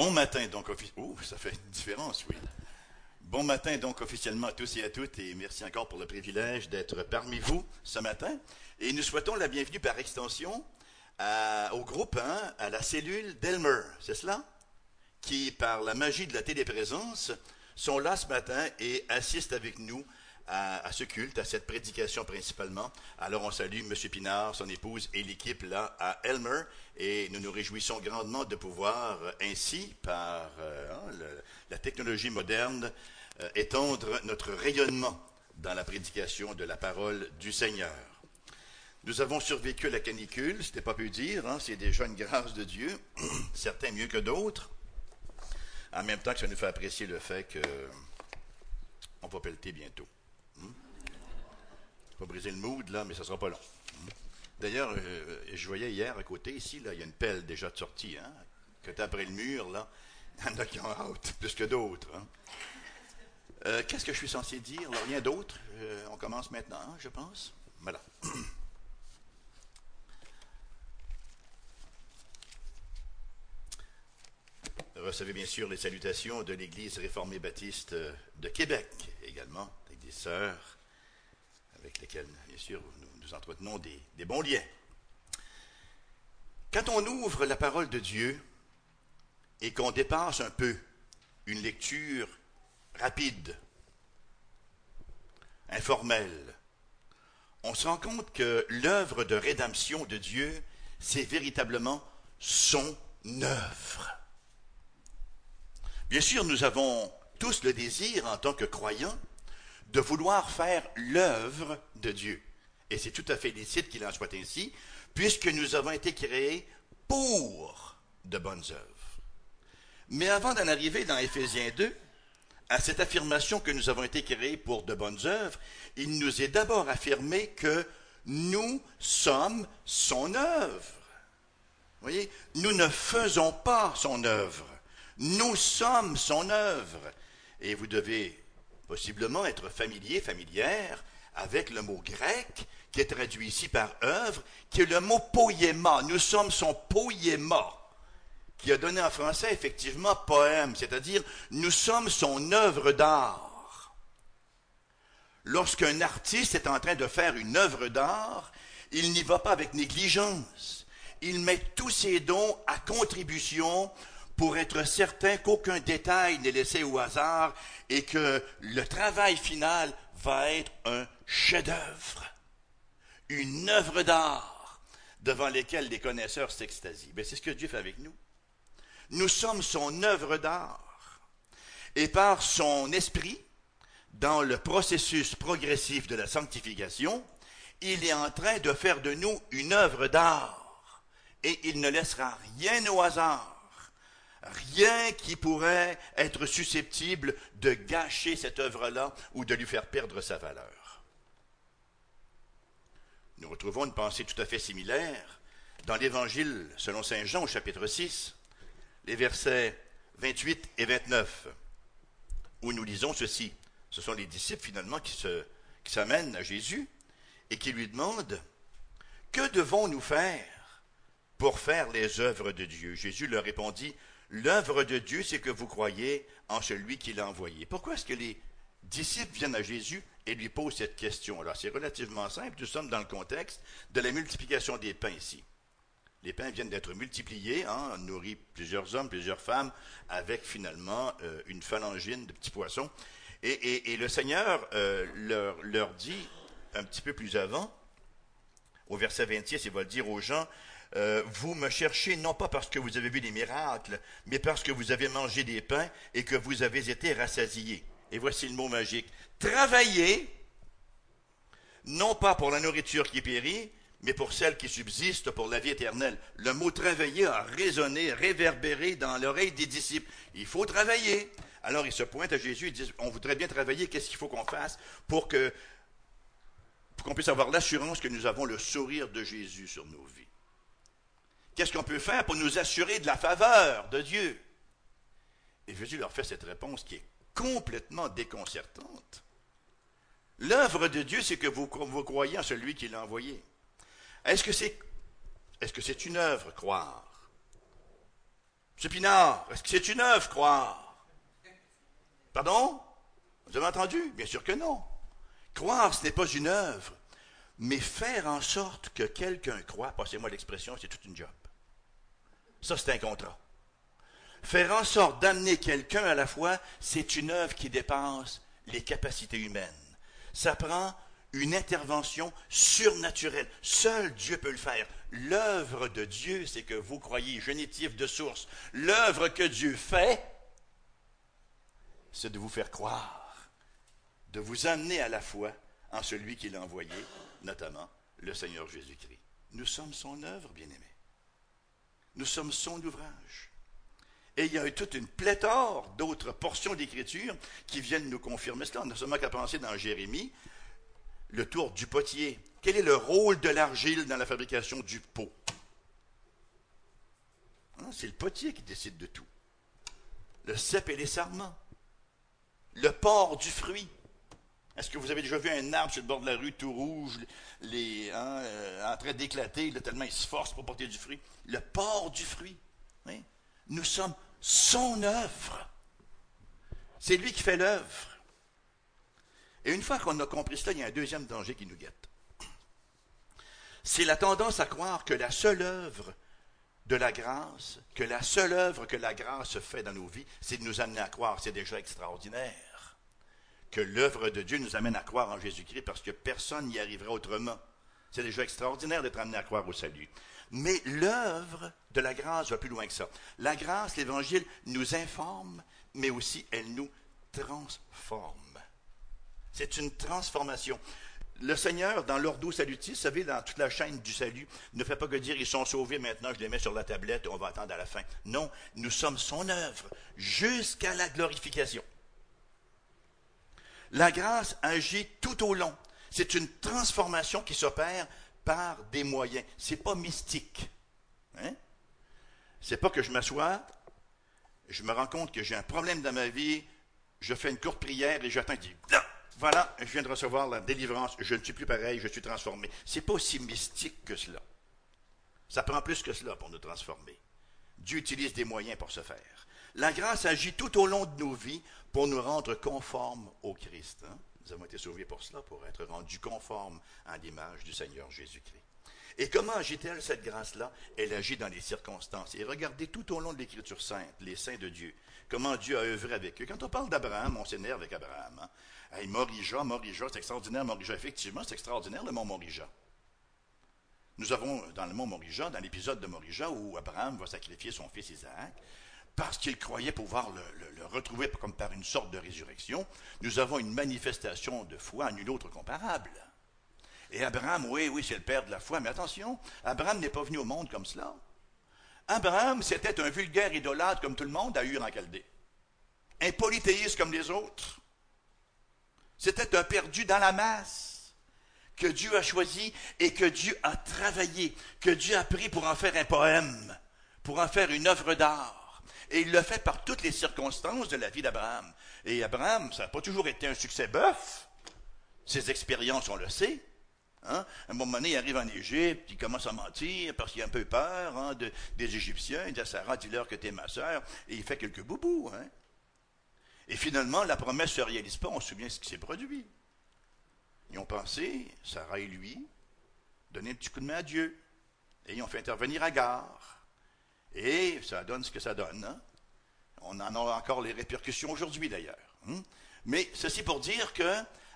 Bon matin, donc, officiellement. Oh, ça fait une différence, oui. Bon matin, donc, officiellement à tous et à toutes, et merci encore pour le privilège d'être parmi vous ce matin. Et nous souhaitons la bienvenue par extension au groupe 1, à la cellule d'Elmer, c'est cela? Qui, par la magie de la téléprésence, sont là ce matin et assistent avec nous à, ce culte, à cette prédication principalement. Alors on salue M. Pinard, son épouse et l'équipe là à Elmer et nous nous réjouissons grandement de pouvoir ainsi, par euh, hein, la technologie moderne, euh, étendre notre rayonnement dans la prédication de la parole du Seigneur. Nous avons survécu à la canicule, c'était pas peu dire, hein, c'est déjà une grâce de Dieu, certains mieux que d'autres. En même temps que ça nous fait apprécier le fait que on va pelleter bientôt. Vais briser le mood, là, mais ça sera pas long. D'ailleurs, euh, je voyais hier à côté, ici, là, il y a une pelle déjà de sortie, hein, que tu après le mur, là. Il y en a qui ont plus que d'autres. Hein. Euh, qu'est-ce que je suis censé dire? rien d'autre. Euh, on commence maintenant, je pense. Voilà. Recevez bien sûr les salutations de l'Église réformée baptiste de Québec également, avec des sœurs avec lesquels, bien sûr, nous, entretenons des, des bons liens. Quand on ouvre la parole de Dieu et qu'on dépasse un peu une lecture rapide, informelle, on se rend compte que l'œuvre de rédemption de Dieu, c'est véritablement son œuvre. Bien sûr, nous avons tous le désir, en tant que croyants, de vouloir faire l'œuvre de Dieu. Et c'est tout à fait licite qu'il en soit ainsi, puisque nous avons été créés pour de bonnes œuvres. Mais avant d'en arriver dans Éphésiens 2, à cette affirmation que nous avons été créés pour de bonnes œuvres, il nous est d'abord affirmé que nous sommes son œuvre. Vous voyez, nous ne faisons pas son œuvre. Nous sommes son œuvre. Et vous devez possiblement être familier, familière avec le mot grec qui est traduit ici par œuvre, qui est le mot poéma. Nous sommes son poéma, qui a donné en français effectivement poème, c'est-à-dire nous sommes son œuvre d'art. Lorsqu'un artiste est en train de faire une œuvre d'art, il n'y va pas avec négligence. Il met tous ses dons à contribution pour être certain qu'aucun détail n'est laissé au hasard et que le travail final va être un chef-d'œuvre, une œuvre d'art devant laquelle les connaisseurs s'extasient. Mais c'est ce que Dieu fait avec nous. Nous sommes son œuvre d'art. Et par son esprit, dans le processus progressif de la sanctification, il est en train de faire de nous une œuvre d'art. Et il ne laissera rien au hasard rien qui pourrait être susceptible de gâcher cette œuvre-là ou de lui faire perdre sa valeur. Nous retrouvons une pensée tout à fait similaire dans l'Évangile selon Saint Jean au chapitre 6, les versets 28 et 29, où nous lisons ceci. Ce sont les disciples finalement qui s'amènent à Jésus et qui lui demandent, Que devons-nous faire pour faire les œuvres de Dieu? Jésus leur répondit, L'œuvre de Dieu, c'est que vous croyez en celui qui l'a envoyé. Pourquoi est-ce que les disciples viennent à Jésus et lui posent cette question Alors, c'est relativement simple. Nous sommes dans le contexte de la multiplication des pains ici. Les pains viennent d'être multipliés, hein, on nourrit plusieurs hommes, plusieurs femmes, avec finalement euh, une phalangine de petits poissons. Et, le Seigneur euh, leur, dit, un petit peu plus avant, au verset 26, il va dire aux gens, euh, vous me cherchez non pas parce que vous avez vu des miracles, mais parce que vous avez mangé des pains et que vous avez été rassasiés. Et voici le mot magique. Travaillez, non pas pour la nourriture qui périt, mais pour celle qui subsiste pour la vie éternelle. Le mot travailler a résonné, réverbéré dans l'oreille des disciples. Il faut travailler. Alors ils se pointent à Jésus et disent, on voudrait bien travailler, qu'est-ce qu'il faut qu'on fasse pour qu'on puisse avoir l'assurance que nous avons le sourire de Jésus sur nos vies? Qu'est-ce qu'on peut faire pour nous assurer de la faveur de Dieu? Et Jésus leur fait cette réponse qui est complètement déconcertante. L'œuvre de Dieu, c'est que vous, vous, croyez en celui qui l'a envoyé. Est-ce que c'est est -ce c'est une œuvre, croire? M. Pinard, est-ce que c'est une œuvre, croire? Pardon? Vous avez entendu? Bien sûr que non. Croire, ce n'est pas une œuvre, mais faire en sorte que quelqu'un croit, passez-moi l'expression, c'est toute une job. Ça, c'est un contrat. Faire en sorte d'amener quelqu'un à la foi, c'est une œuvre qui dépasse les capacités humaines. Ça prend une intervention surnaturelle. Seul Dieu peut le faire. L'œuvre de Dieu, c'est que vous croyez, génitif de source, l'œuvre que Dieu fait, c'est de vous faire croire, de vous amener à la foi en celui qu'il a envoyé, notamment le Seigneur Jésus-Christ. Nous sommes son œuvre, bien-aimé. Nous sommes son ouvrage. Et il y a toute une pléthore d'autres portions d'Écriture qui viennent nous confirmer cela. On n'a seulement qu'à penser dans Jérémie, le tour du potier. Quel est le rôle de l'argile dans la fabrication du pot? Hein, C'est le potier qui décide de tout. Le cep et les sarments. Le port du fruit. Est-ce que vous avez déjà vu un arbre sur le bord de la rue tout rouge, hein, euh, en train d'éclater, tellement il se force pour porter du fruit? Le port du fruit. Nous sommes son œuvre. C'est lui qui fait l'œuvre. Et une fois qu'on a compris cela, il y a un deuxième danger qui nous guette. C'est la tendance à croire que la seule œuvre de la grâce, que la seule œuvre que la grâce fait dans nos vies, c'est de nous amener à croire. C'est déjà extraordinaire. Que l'œuvre de Dieu nous amène à croire en Jésus-Christ parce que personne n'y arriverait autrement. C'est déjà extraordinaire d'être amené à croire au salut. Mais l'œuvre de la grâce va plus loin que ça. La grâce, l'Évangile, nous informe, mais aussi elle nous transforme. C'est une transformation. Le Seigneur, dans l'ordo salutis, vous savez, dans toute la chaîne du salut, ne fait pas que dire ils sont sauvés maintenant, je les mets sur la tablette, on va attendre à la fin. Non, nous sommes son œuvre jusqu'à la glorification. La grâce agit tout au long. C'est une transformation qui s'opère par des moyens. C'est pas mystique. Hein? C'est pas que je m'assois, je me rends compte que j'ai un problème dans ma vie, je fais une courte prière et j'attends, dis, voilà, je viens de recevoir la délivrance, je ne suis plus pareil, je suis transformé. C'est pas aussi mystique que cela. Ça prend plus que cela pour nous transformer. Dieu utilise des moyens pour ce faire. La grâce agit tout au long de nos vies pour nous rendre conformes au Christ. Hein. Nous avons été sauvés pour cela, pour être rendus conformes à l'image du Seigneur Jésus-Christ. Et comment agit-elle cette grâce-là? Elle agit dans les circonstances. Et regardez tout au long de l'Écriture sainte, les saints de Dieu, comment Dieu a œuvré avec eux. Quand on parle d'Abraham, on s'énerve avec Abraham. Hein? Hey, Morija, Morija, c'est extraordinaire, Morija. Effectivement, c'est extraordinaire le mont Morija. Nous avons dans le mont Morija, dans l'épisode de Morija, où Abraham va sacrifier son fils Isaac, parce qu'il croyait pouvoir le, retrouver comme par une sorte de résurrection, nous avons une manifestation de foi à nul autre comparable. Et Abraham, oui, oui, c'est le père de la foi, mais attention, Abraham n'est pas venu au monde comme cela. Abraham, c'était un vulgaire idolâtre comme tout le monde à Ur en Chaldée. Un polythéiste comme les autres. C'était un perdu dans la masse que Dieu a choisi et que Dieu a travaillé, que Dieu a pris pour en faire un poème, pour en faire une œuvre d'art. Et il le fait par toutes les circonstances de la vie d'Abraham. Et Abraham, ça n'a pas toujours été un succès bœuf. Ses expériences, on le sait. Hein? À un moment donné, il arrive en Égypte, il commence à mentir parce qu'il a un peu peur hein, des Égyptiens. Il dit à Sarah, dis-leur que tu es ma sœur. Et il fait quelques boubous. Hein? Et finalement, la promesse ne se réalise pas. On se souvient ce qui s'est produit. Ils ont pensé, Sarah et lui, donner un petit coup de main à Dieu. Et ils ont fait intervenir Agar. Et ça donne ce que ça donne. Hein. On en a encore les répercussions aujourd'hui d'ailleurs. Hein. Mais ceci pour dire que,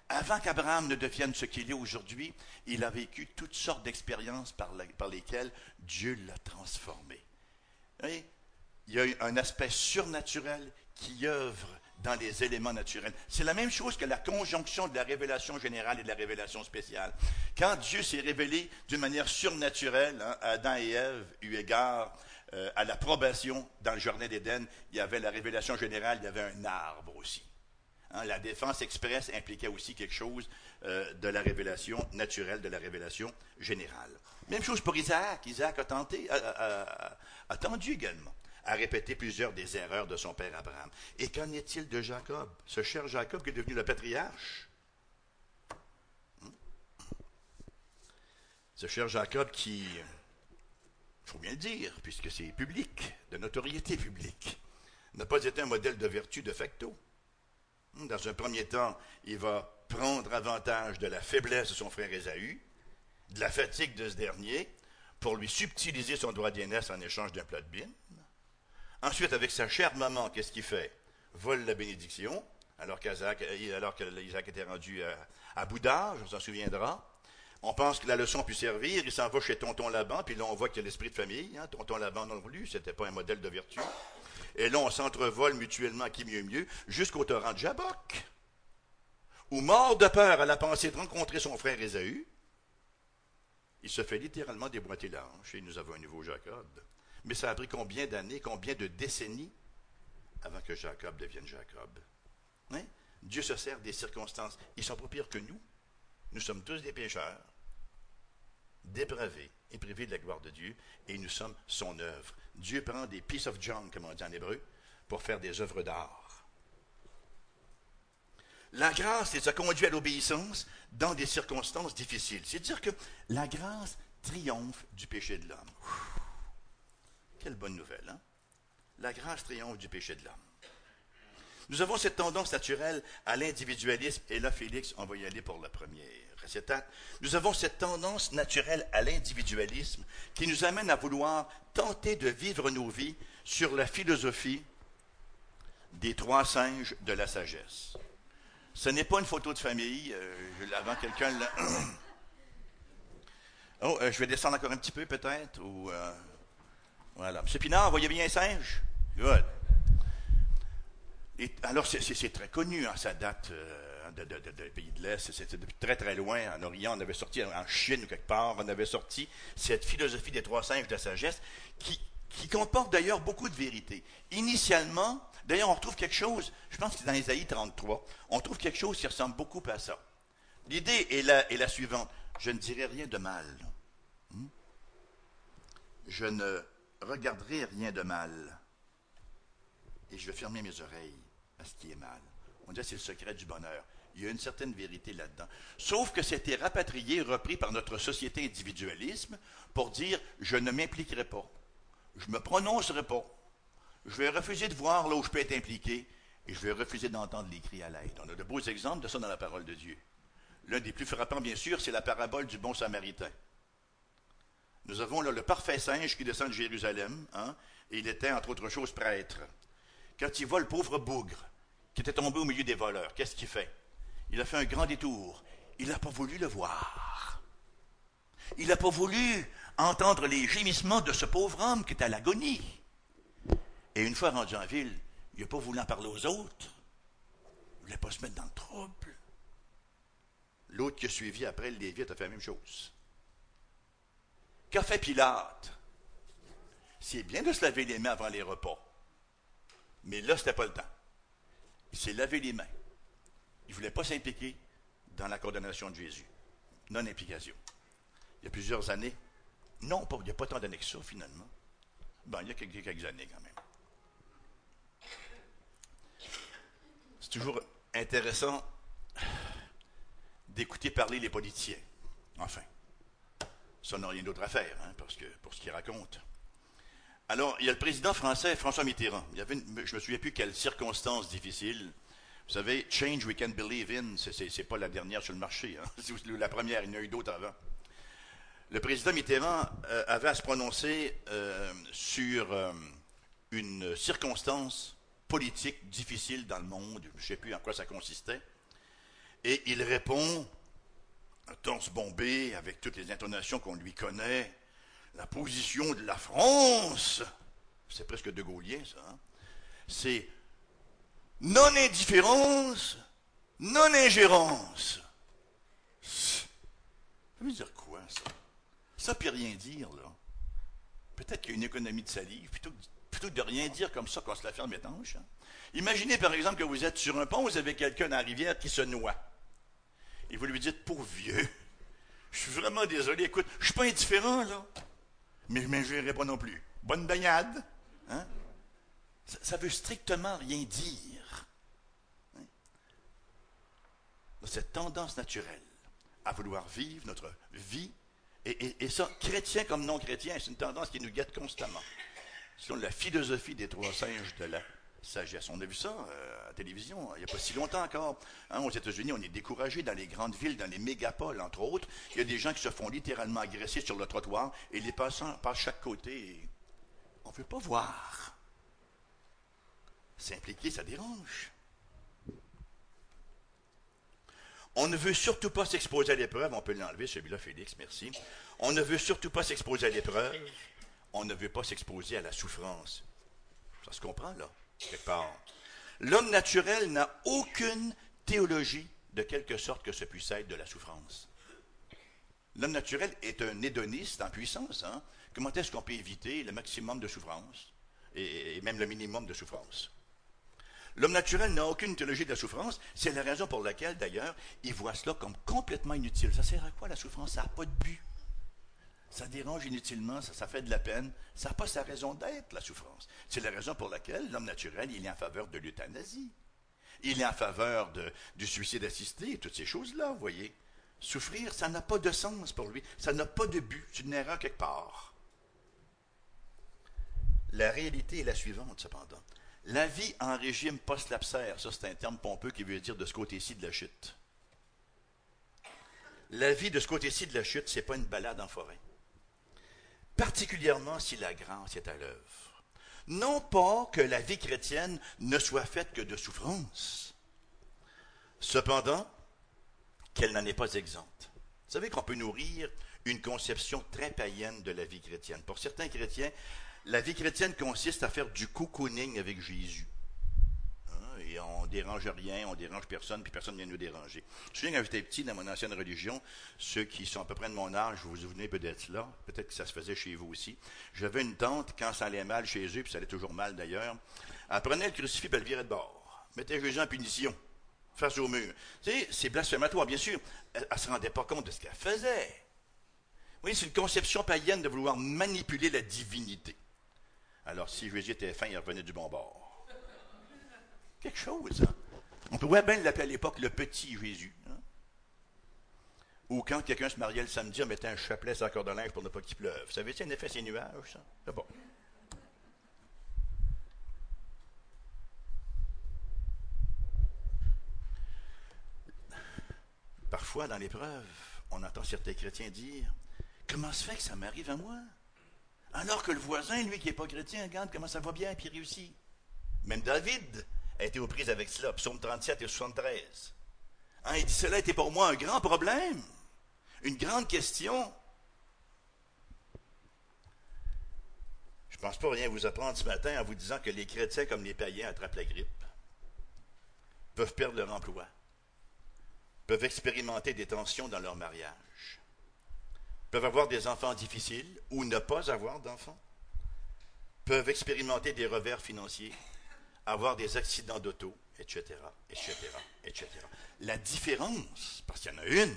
avant qu'Abraham ne devienne ce qu'il est aujourd'hui, il a vécu toutes sortes d'expériences par, lesquelles Dieu l'a transformé. il y a un aspect surnaturel qui œuvre dans les éléments naturels. C'est la même chose que la conjonction de la révélation générale et de la révélation spéciale. Quand Dieu s'est révélé d'une manière surnaturelle hein, Adam et Ève, eu égard euh, à l'approbation dans le jardin d'Éden, il y avait la révélation générale, il y avait un arbre aussi. Hein, la défense expresse impliquait aussi quelque chose euh, de la révélation naturelle, de la révélation générale. Même chose pour Isaac. Isaac a tenté, a tendu également a répété plusieurs des erreurs de son père Abraham. Et qu'en est-il de Jacob, ce cher Jacob qui est devenu le patriarche? Hmm? Ce cher Jacob qui, faut bien le dire, puisque c'est public, de notoriété publique, n'a pas été un modèle de vertu de facto. Dans un premier temps, il va prendre avantage de la faiblesse de son frère Ésaü, de la fatigue de ce dernier, pour lui subtiliser son droit d'aînesse en échange d'un plat de bine. Ensuite, avec sa chère maman, qu'est-ce qu'il fait? Vole la bénédiction, alors qu'Isaac était rendu à, à Boudage, on s'en souviendra. On pense que la leçon a pu servir, il s'en va chez tonton Laban, puis là on voit qu'il y a l'esprit de famille. Hein. Tonton Laban non plus, c'était pas un modèle de vertu. Et là on s'entrevole mutuellement qui mieux mieux, jusqu'au torrent de Jabok, où mort de peur à la pensée de rencontrer son frère Ésaü, il se fait littéralement déboîter la hanche et nous avons un nouveau Jacob. Mais ça a pris combien d'années, combien de décennies avant que Jacob devienne Jacob? Hein? Dieu se sert des circonstances. Ils sont pas pires que nous. Nous sommes tous des pécheurs, dépravés et privés de la gloire de Dieu, et nous sommes son œuvre. Dieu prend des pieces of junk, comme on dit en hébreu, pour faire des œuvres d'art. La grâce les a conduits à l'obéissance dans des circonstances difficiles. C'est-à-dire que la grâce triomphe du péché de l'homme. Quelle bonne nouvelle, hein? La grâce triomphe du péché de l'homme. Nous avons cette tendance naturelle à l'individualisme, et là, Félix, on va y aller pour la première récitate. Nous avons cette tendance naturelle à l'individualisme qui nous amène à vouloir tenter de vivre nos vies sur la philosophie des trois singes de la sagesse. Ce n'est pas une photo de famille. Euh, avant quelqu'un Oh, euh, je vais descendre encore un petit peu peut-être. Ou, euh, voilà. Monsieur Pinard, voyez bien un singe? Good alors, c'est très connu, hein, ça date de, pays de l'Est, c'était depuis très très loin, en Orient, on avait sorti, en Chine ou quelque part, on avait sorti cette philosophie des trois singes de la sagesse qui, qui comporte d'ailleurs beaucoup de vérité. Initialement, d'ailleurs, on retrouve quelque chose, je pense que c'est dans Ésaïe 33, on trouve quelque chose qui ressemble beaucoup à ça. L'idée est la, est la suivante, je ne dirai rien de mal. Hmm? Je ne regarderai rien de mal. Et je vais fermer mes oreilles à ce qui est mal. On dit c'est le secret du bonheur. Il y a une certaine vérité là-dedans. Sauf que c'était rapatrié, repris par notre société individualisme pour dire je ne m'impliquerai pas. Je ne me prononcerai pas. Je vais refuser de voir là où je peux être impliqué et je vais refuser d'entendre les cris à l'aide. On a de beaux exemples de ça dans la parole de Dieu. L'un des plus frappants, bien sûr, c'est la parabole du bon samaritain. Nous avons là le parfait singe qui descend de Jérusalem, hein, et il était, entre autres choses, prêtre. Quand il voit le pauvre bougre, qui était tombé au milieu des voleurs, qu'est-ce qu'il fait? Il a fait un grand détour. Il n'a pas voulu le voir. Il n'a pas voulu entendre les gémissements de ce pauvre homme qui est à l'agonie. Et une fois rendu en ville, il n'a pas voulu en parler aux autres. Il ne voulait pas se mettre dans le trouble. L'autre qui a suivi après, le Lévite, a fait la même chose. Qu'a fait Pilate? C'est bien de se laver les mains avant les repas. Mais là, ce n'était pas le temps. Il s'est lavé les mains. Il ne voulait pas s'impliquer dans la condamnation de Jésus. Non-implication. Il y a plusieurs années. Non, pas, il n'y a pas tant d'années que ça, finalement. Bon, il y a quelques, années quand même. C'est toujours intéressant d'écouter parler les politiciens. Enfin, ça n'a rien d'autre à faire, hein, parce que, pour ce qu'ils racontent. Alors, il y a le président français, François Mitterrand. Il y avait je ne me souviens plus quelles circonstances difficiles. Vous savez, Change We Can Believe In, ce n'est pas la dernière sur le marché. Hein. C'est la première, il y en a eu d'autres avant. Le président Mitterrand euh, avait à se prononcer euh, sur euh, une circonstance politique difficile dans le monde. Je ne sais plus en quoi ça consistait. Et il répond, torse bombé, avec toutes les intonations qu'on lui connaît, la position de la France, c'est presque de Gaullien ça, hein. c'est non-indifférence, non-ingérence. Ça veut dire quoi ça? Ça peut rien dire là. Peut-être qu'il y a une économie de salive, plutôt, plutôt que de rien dire comme ça qu'on se la ferme étanche. Hein. Imaginez par exemple que vous êtes sur un pont, vous avez quelqu'un dans la rivière qui se noie. Et vous lui dites, pauvre vieux, je suis vraiment désolé, écoute, je suis pas indifférent là mais je ne pas non plus. Bonne baignade. Hein? Ça, ne veut strictement rien dire. Hein? Cette tendance naturelle à vouloir vivre notre vie Et, ça, chrétien comme non chrétien, c'est une tendance qui nous guette constamment. Selon la philosophie des trois singes de la sagesse. On a vu ça euh, à la télévision il n'y a pas si longtemps encore. Hein, aux États-Unis, on est découragé dans les grandes villes, dans les mégapoles, entre autres. Il y a des gens qui se font littéralement agresser sur le trottoir et les passants passent chaque côté. On ne veut pas voir. S'impliquer, ça dérange. On ne veut surtout pas s'exposer à l'épreuve. On peut l'enlever, celui-là, Félix, merci. On ne veut surtout pas s'exposer à l'épreuve. On ne veut pas s'exposer à la souffrance. Ça se comprend, là, quelque part. L'homme naturel n'a aucune théologie de quelque sorte que ce puisse être de la souffrance. L'homme naturel est un hédoniste en puissance. Hein? Comment est-ce qu'on peut éviter le maximum de souffrance et même le minimum de souffrance? L'homme naturel n'a aucune théologie de la souffrance. C'est la raison pour laquelle, d'ailleurs, il voit cela comme complètement inutile. Ça sert à quoi la souffrance? Ça n'a pas de but. Ça dérange inutilement, ça, fait de la peine. Ça n'a pas sa raison d'être, la souffrance. C'est la raison pour laquelle l'homme naturel, il est en faveur de l'euthanasie. Il est en faveur du suicide assisté et toutes ces choses-là, vous voyez. Souffrir, ça n'a pas de sens pour lui. Ça n'a pas de but. C'est une erreur quelque part. La réalité est la suivante, cependant. La vie en régime post-lapsaire, ça c'est un terme pompeux qui veut dire de ce côté-ci de la chute. La vie de ce côté-ci de la chute, ce n'est pas une balade en forêt. Particulièrement si la grâce est à l'œuvre. Non pas que la vie chrétienne ne soit faite que de souffrances. Cependant, qu'elle n'en est pas exempte. Vous savez qu'on peut nourrir une conception très païenne de la vie chrétienne. Pour certains chrétiens, la vie chrétienne consiste à faire du cocooning avec Jésus. Hein, et on dérange rien, on dérange personne, puis personne ne vient nous déranger. Je me souviens quand j'étais petit dans mon ancienne religion, ceux qui sont à peu près de mon âge, vous vous souvenez peut-être là, peut-être que ça se faisait chez vous aussi. J'avais une tante, quand ça allait mal chez eux, puis ça allait toujours mal d'ailleurs, elle prenait le crucifix et elle virait de bord. Mettait Jésus en punition, face au mur. C'est blasphématoire, bien sûr. Elle ne se rendait pas compte de ce qu'elle faisait. Oui, c'est une conception païenne de vouloir manipuler la divinité. Alors, si Jésus était fin, il revenait du bon bord. Quelque chose, hein? On pourrait bien l'appeler à l'époque le petit Jésus. Hein? Ou quand quelqu'un se mariait le samedi, on mettait un chapelet sur la corde de linge pour ne pas qu'il pleuve. Vous savez, c'est un effet ces nuages, ça? C'est bon. Parfois, dans l'épreuve, on entend certains chrétiens dire Comment se fait que ça m'arrive à moi? Alors que le voisin, lui qui n'est pas chrétien, regarde comment ça va bien, puis réussit. Même David a été aux prises avec cela, psaume 37 et 73. Hein, il dit, cela était pour moi un grand problème, une grande question. Je ne pense pas rien vous apprendre ce matin en vous disant que les chrétiens, comme les païens, attrapent la grippe, peuvent perdre leur emploi, peuvent expérimenter des tensions dans leur mariage, peuvent avoir des enfants difficiles ou ne pas avoir d'enfants, peuvent expérimenter des revers financiers, avoir des accidents d'auto, etc., etc., etc. La différence, parce qu'il y en a une,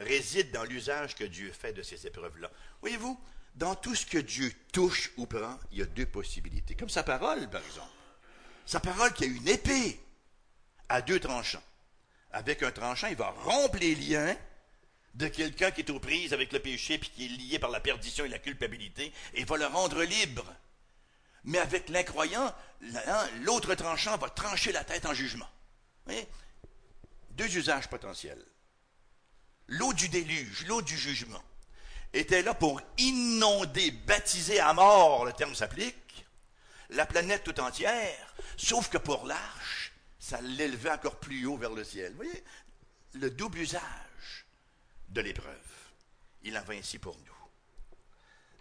réside dans l'usage que Dieu fait de ces épreuves-là. Voyez-vous, dans tout ce que Dieu touche ou prend, il y a deux possibilités. Comme sa parole, par exemple. Sa parole qui a une épée à deux tranchants. Avec un tranchant, il va rompre les liens de quelqu'un qui est aux prises avec le péché puis qui est lié par la perdition et la culpabilité et va le rendre libre. Mais avec l'incroyant, l'autre tranchant va trancher la tête en jugement. Deux usages potentiels. L'eau du déluge, l'eau du jugement, était là pour inonder, baptiser à mort, le terme s'applique, la planète tout entière, sauf que pour l'arche, ça l'élevait encore plus haut vers le ciel. Vous le double usage de l'épreuve. Il en va ainsi pour nous.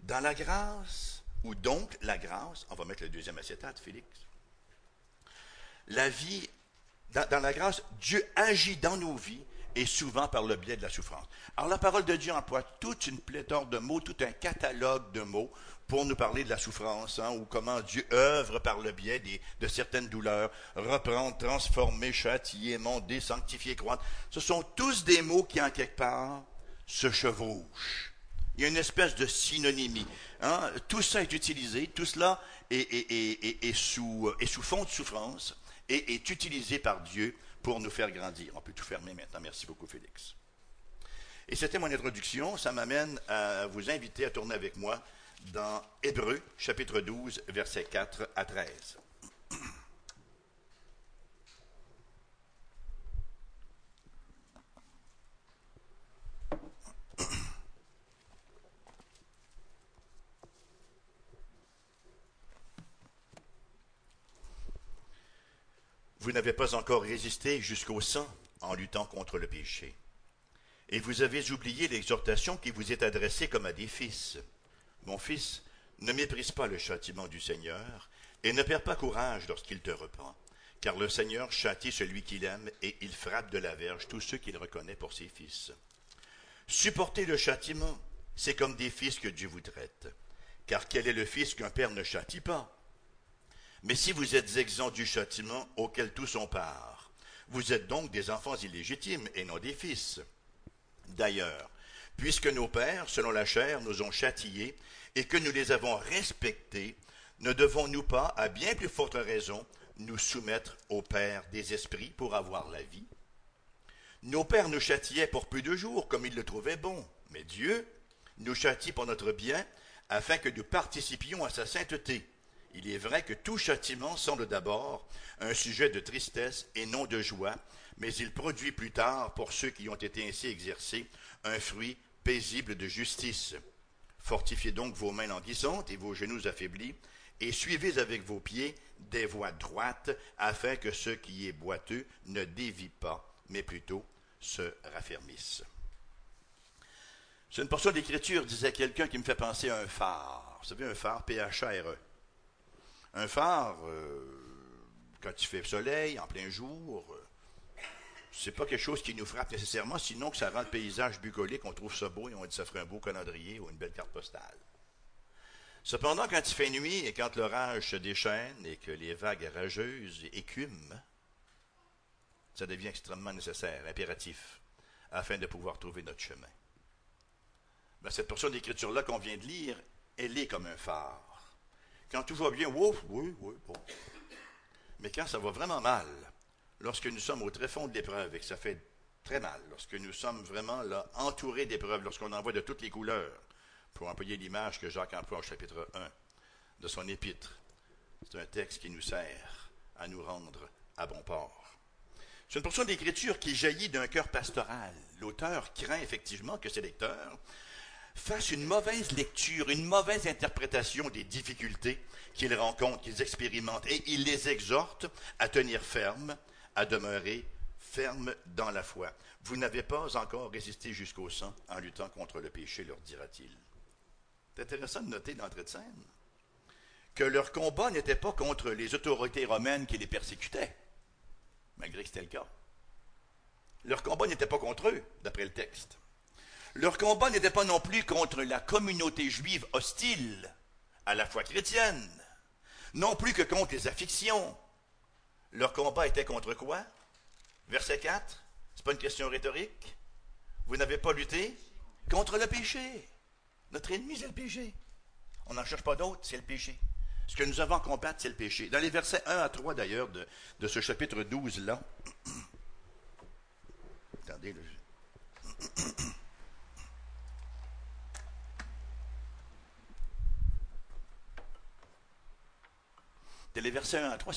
Dans la grâce, ou donc la grâce, on va mettre le deuxième acétate, Félix. La vie, dans, dans, la grâce, Dieu agit dans nos vies et souvent par le biais de la souffrance. Alors la parole de Dieu emploie toute une pléthore de mots, tout un catalogue de mots pour nous parler de la souffrance, hein, ou comment Dieu œuvre par le biais de certaines douleurs, reprendre, transformer, châtier, monder, sanctifier, croître. Ce sont tous des mots qui, en quelque part, se chevauchent. Il y a une espèce de synonymie. Hein. Tout ça est utilisé, tout cela est sous fond de souffrance et est utilisé par Dieu pour nous faire grandir. On peut tout fermer maintenant. Merci beaucoup, Félix. Et c'était mon introduction. Ça m'amène à vous inviter à tourner avec moi dans Hébreu, chapitre 12, versets 4 à 13. Vous n'avez pas encore résisté jusqu'au sang en luttant contre le péché. Et vous avez oublié l'exhortation qui vous est adressée comme à des fils. Mon fils, ne méprise pas le châtiment du Seigneur, et ne perds pas courage lorsqu'il te reprend, car le Seigneur châtie celui qu'il aime, et il frappe de la verge tous ceux qu'il reconnaît pour ses fils. Supporter le châtiment, c'est comme des fils que Dieu vous traite. Car quel est le fils qu'un père ne châtie pas? Mais si vous êtes exempts du châtiment auquel tous ont part, vous êtes donc des enfants illégitimes et non des fils. D'ailleurs, puisque nos pères, selon la chair, nous ont châtiés et que nous les avons respectés, ne devons-nous pas, à bien plus forte raison, nous soumettre au Père des esprits pour avoir la vie? Nos pères nous châtiaient pour peu de jours, comme ils le trouvaient bon, mais Dieu nous châtie pour notre bien, afin que nous participions à sa sainteté. Il est vrai que tout châtiment semble d'abord un sujet de tristesse et non de joie, mais il produit plus tard, pour ceux qui ont été ainsi exercés, un fruit paisible de justice. Fortifiez donc vos mains languissantes et vos genoux affaiblis, et suivez avec vos pieds des voies droites, afin que ce qui est boiteux ne dévie pas, mais plutôt se raffermisse. C'est une portion d'écriture, disait quelqu'un, qui me fait penser à un phare. Vous savez, un phare, P-H-R-E. Un phare, euh, quand il fait soleil, en plein jour, euh, c'est pas quelque chose qui nous frappe nécessairement, sinon que ça rend le paysage bucolique, on trouve ça beau et on dit ça ferait un beau calendrier ou une belle carte postale. Cependant, quand il fait nuit et quand l'orage se déchaîne et que les vagues rageuses écument, ça devient extrêmement nécessaire, impératif, afin de pouvoir trouver notre chemin. Ben, cette portion d'écriture-là qu'on vient de lire, elle est comme un phare. Quand tout va bien, ouf, oui, oui, bon. Mais quand ça va vraiment mal, lorsque nous sommes au très fond de l'épreuve et que ça fait très mal, lorsque nous sommes vraiment là, entourés d'épreuves, lorsqu'on en voit de toutes les couleurs, pour employer l'image que Jacques emploie au chapitre 1 de son épître, c'est un texte qui nous sert à nous rendre à bon port. C'est une portion d'écriture qui jaillit d'un cœur pastoral. L'auteur craint effectivement que ses lecteurs fassent une mauvaise lecture, une mauvaise interprétation des difficultés qu'ils rencontrent, qu'ils expérimentent, et il les exhorte à tenir ferme, à demeurer ferme dans la foi. Vous n'avez pas encore résisté jusqu'au sang en luttant contre le péché, leur dira-t-il. C'est intéressant de noter d'entrée de scène que leur combat n'était pas contre les autorités romaines qui les persécutaient, malgré que c'était le cas. Leur combat n'était pas contre eux, d'après le texte. Leur combat n'était pas non plus contre la communauté juive hostile à la foi chrétienne, non plus que contre les afflictions. Leur combat était contre quoi? Verset 4, c'est pas une question rhétorique. Vous n'avez pas lutté contre le péché. Notre ennemi, c'est le péché. On n'en cherche pas d'autre, c'est le péché. Ce que nous avons à combattre, c'est le péché. Dans les versets 1 à 3, d'ailleurs, de, de ce chapitre 12-là, attendez, le... les versets 1 à 3,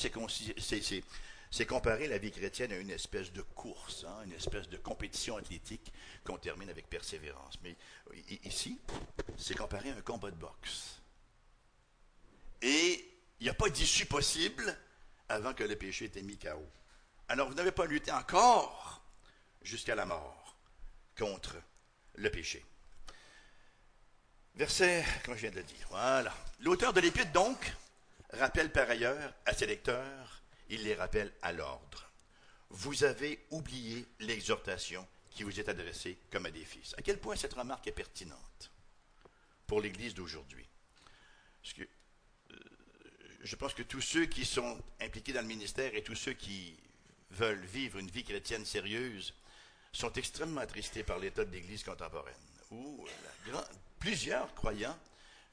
c'est comparer la vie chrétienne à une espèce de course, hein, une espèce de compétition athlétique qu'on termine avec persévérance. Mais ici, c'est comparer un combat de boxe. Et il n'y a pas d'issue possible avant que le péché ait été mis KO. Alors vous n'avez pas lutté encore jusqu'à la mort contre le péché. Verset, comme je viens de le dire, voilà. L'auteur de l'épître, donc, rappelle par ailleurs à ses lecteurs, il les rappelle à l'ordre. Vous avez oublié l'exhortation qui vous est adressée comme à des fils. À quel point cette remarque est pertinente pour l'Église d'aujourd'hui? Euh, je pense que tous ceux qui sont impliqués dans le ministère et tous ceux qui veulent vivre une vie chrétienne sérieuse sont extrêmement attristés par l'état de l'Église contemporaine, où plusieurs croyants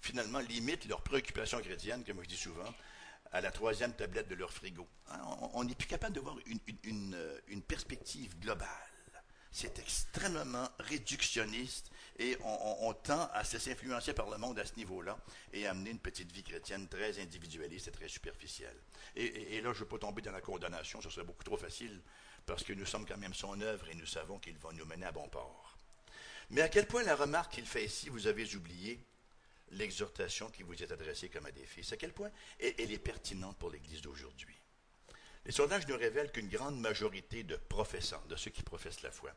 finalement limitent leurs préoccupations chrétiennes, comme je dis souvent, à la troisième tablette de leur frigo. Hein, on n'est plus capable de voir une, une, perspective globale. c'est extrêmement réductionniste et on, tend à se laisser par le monde à ce niveau-là et à amener une petite vie chrétienne très individualiste et très superficielle. Et, là, je ne veux pas tomber dans la condamnation, ce serait beaucoup trop facile, parce que nous sommes quand même son œuvre et nous savons qu'il va nous mener à bon port. Mais à quel point la remarque qu'il fait ici, vous avez oublié l'exhortation qui vous est adressée comme à des fils, à quel point elle est pertinente pour l'Église d'aujourd'hui? Les sondages nous révèlent qu'une grande majorité de professants, de ceux qui professent la foi,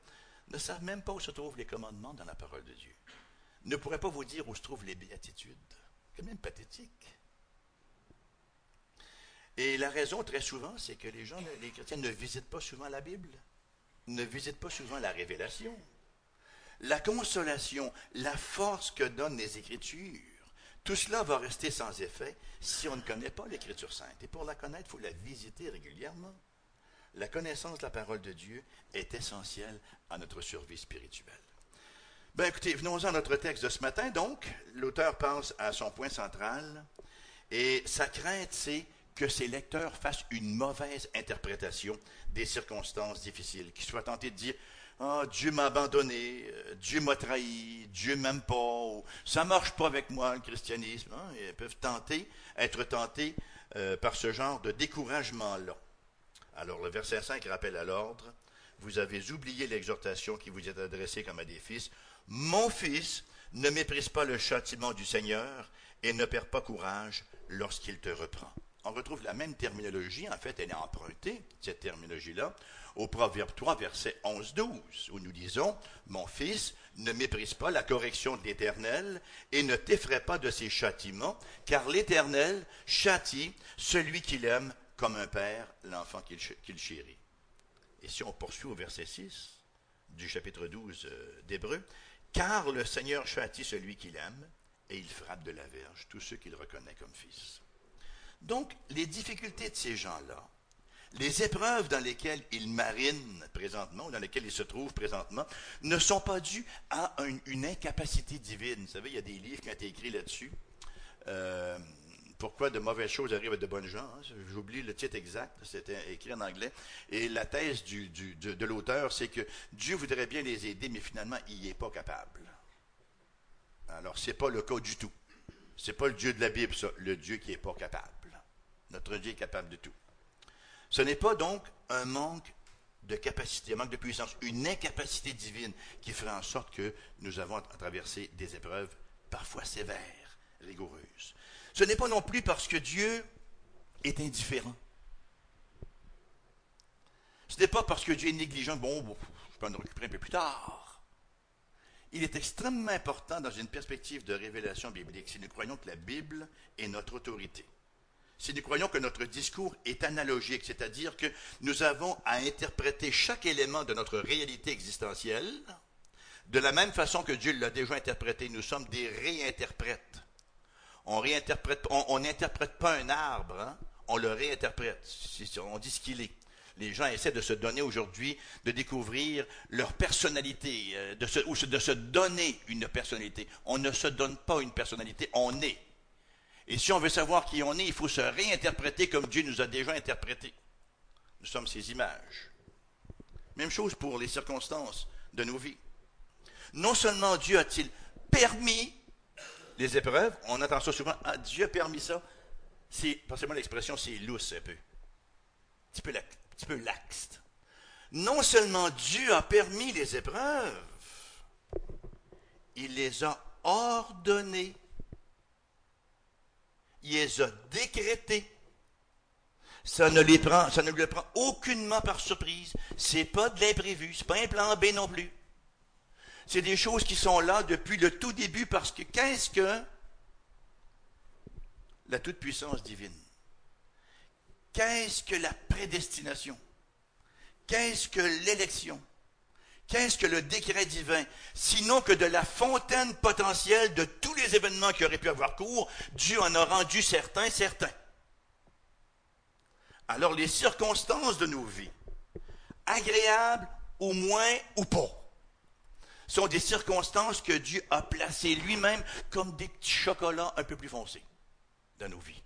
ne savent même pas où se trouvent les commandements dans la parole de Dieu. Ne pourraient pas vous dire où se trouvent les béatitudes. C'est même pathétique. Et la raison, très souvent, c'est que les gens, les chrétiens, ne visitent pas souvent la Bible, ne visitent pas souvent la révélation, la consolation, la force que donnent les Écritures. Tout cela va rester sans effet si on ne connaît pas l'Écriture sainte. Et pour la connaître, il faut la visiter régulièrement. La connaissance de la parole de Dieu est essentielle à notre survie spirituelle. Ben écoutez, venons-en à notre texte de ce matin. Donc, l'auteur pense à son point central et sa crainte, c'est que ses lecteurs fassent une mauvaise interprétation des circonstances difficiles, qu'ils soient tentés de dire ah, Dieu m'a abandonné, euh, Dieu m'a trahi, Dieu m'aime pas, ou, ça marche pas avec moi le christianisme. Hein, ils peuvent tenter, être tentés euh, par ce genre de découragement-là. Alors le verset 5 rappelle à l'ordre, vous avez oublié l'exhortation qui vous est adressée comme à des fils. Mon fils, ne méprise pas le châtiment du Seigneur et ne perds pas courage lorsqu'il te reprend. On retrouve la même terminologie, en fait elle est empruntée, cette terminologie-là, au Proverbe 3, verset 11-12, où nous disons, Mon fils, ne méprise pas la correction de l'Éternel et ne t'effraie pas de ses châtiments, car l'Éternel châtie celui qu'il aime comme un père l'enfant qu'il chérit. Et si on poursuit au verset 6 du chapitre 12 euh, d'Hébreu, car le Seigneur châtie celui qu'il aime et il frappe de la verge tous ceux qu'il reconnaît comme fils. Donc, les difficultés de ces gens-là, les épreuves dans lesquelles ils marinent présentement, ou dans lesquelles ils se trouvent présentement, ne sont pas dues à une, incapacité divine. Vous savez, il y a des livres qui ont été écrits là-dessus. Euh, pourquoi de mauvaises choses arrivent à de bonnes gens. Hein? J'oublie le titre exact, c'était écrit en anglais. Et la thèse de, l'auteur, c'est que Dieu voudrait bien les aider, mais finalement, il n'y est pas capable. Alors, ce n'est pas le cas du tout. Ce n'est pas le Dieu de la Bible, ça, le Dieu qui n'est pas capable. Notre Dieu est capable de tout. Ce n'est pas donc un manque de capacité, un manque de puissance, une incapacité divine qui ferait en sorte que nous avons à traverser des épreuves parfois sévères, rigoureuses. Ce n'est pas non plus parce que Dieu est indifférent. Ce n'est pas parce que Dieu est négligent, bon, je peux en récupérer un peu plus tard. Il est extrêmement important dans une perspective de révélation biblique si nous croyons que la Bible est notre autorité. Si nous croyons que notre discours est analogique, c'est-à-dire que nous avons à interpréter chaque élément de notre réalité existentielle de la même façon que Dieu l'a déjà interprété. Nous sommes des réinterprètes on n'interprète pas un arbre, hein. on le réinterprète. On dit ce qu'il est. Les gens essaient de se donner aujourd'hui, de découvrir leur personnalité, euh, ou de se donner une personnalité. On ne se donne pas une personnalité, on est. Et si on veut savoir qui on est, il faut se réinterpréter comme Dieu nous a déjà interprétés. Nous sommes ses images. Même chose pour les circonstances de nos vies. Non seulement Dieu a-t-il permis les épreuves, on entend ça souvent, ah, Dieu a permis ça. C'est, passez-moi l'expression, c'est lousse un peu. Un petit peu, un petit peu laxe. Non seulement Dieu a permis les épreuves, il les a ordonnées. Les a décrétées. Ça ne les prend, ça ne le prend aucunement par surprise. C'est pas de l'imprévu, c'est pas un plan B non plus. C'est des choses qui sont là depuis le tout début parce que qu'est-ce que la toute-puissance divine? Qu'est-ce que la prédestination? Qu'est-ce que l'élection? Qu'est-ce que le décret divin? Sinon que de la fontaine potentielle de tous les événements qui auraient pu avoir cours, Dieu en a rendu certains certains. Alors les circonstances de nos vies, agréables ou moins ou pas, sont des circonstances que Dieu a placées lui-même comme des petits chocolats un peu plus foncés dans nos vies.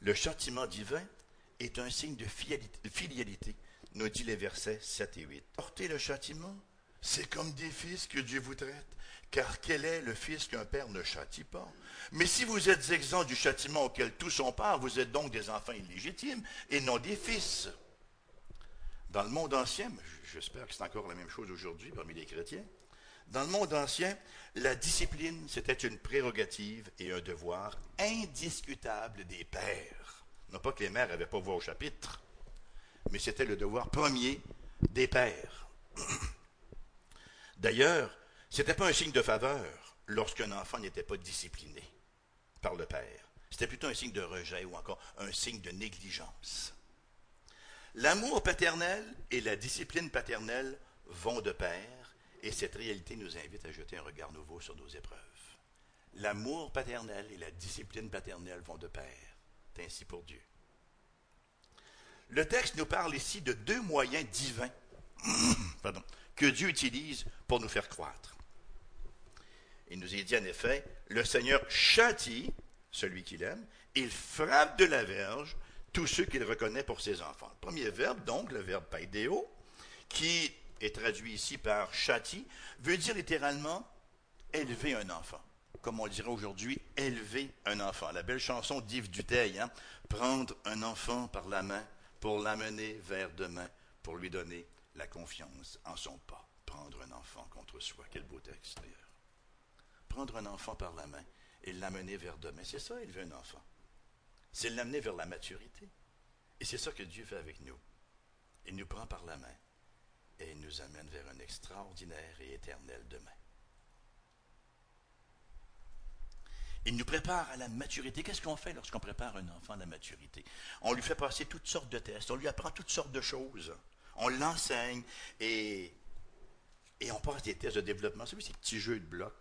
Le châtiment divin est un signe de filialité, nous dit les versets 7 et 8. Portez le châtiment, c'est comme des fils que Dieu vous traite. Car quel est le fils qu'un père ne châtie pas? Mais si vous êtes exempts du châtiment auquel tous sont part, vous êtes donc des enfants illégitimes et non des fils. Dans le monde ancien, j'espère que c'est encore la même chose aujourd'hui parmi les chrétiens, dans le monde ancien, la discipline, c'était une prérogative et un devoir indiscutable des pères. Non pas que les mères n'avaient pas voix au chapitre, mais c'était le devoir premier des pères. D'ailleurs, ce n'était pas un signe de faveur lorsqu'un enfant n'était pas discipliné par le père. C'était plutôt un signe de rejet ou encore un signe de négligence. L'amour paternel et la discipline paternelle vont de pair, et cette réalité nous invite à jeter un regard nouveau sur nos épreuves. L'amour paternel et la discipline paternelle vont de pair. Ainsi pour Dieu. Le texte nous parle ici de deux moyens divins que Dieu utilise pour nous faire croître. Il nous dit en effet, le Seigneur châtie celui qu'il aime, il frappe de la verge tous ceux qu'il reconnaît pour ses enfants. Le premier verbe, donc, le verbe paideo, qui est traduit ici par châtie, veut dire littéralement élever un enfant. Comme on dirait aujourd'hui, élever un enfant. La belle chanson d'Yves Duteil, hein? prendre un enfant par la main pour l'amener vers demain, pour lui donner la confiance en son pas. Prendre un enfant contre soi. Quel beau texte d'ailleurs. Prendre un enfant par la main et l'amener vers demain. C'est ça, élever un enfant. C'est l'amener vers la maturité. Et c'est ça que Dieu fait avec nous. Il nous prend par la main et il nous amène vers un extraordinaire et éternel demain. Il nous prépare à la maturité. Qu'est-ce qu'on fait lorsqu'on prépare un enfant à la maturité? On lui fait passer toutes sortes de tests, on lui apprend toutes sortes de choses, on l'enseigne et, on passe des tests de développement. Vous savez, ces petits jeux de blocs.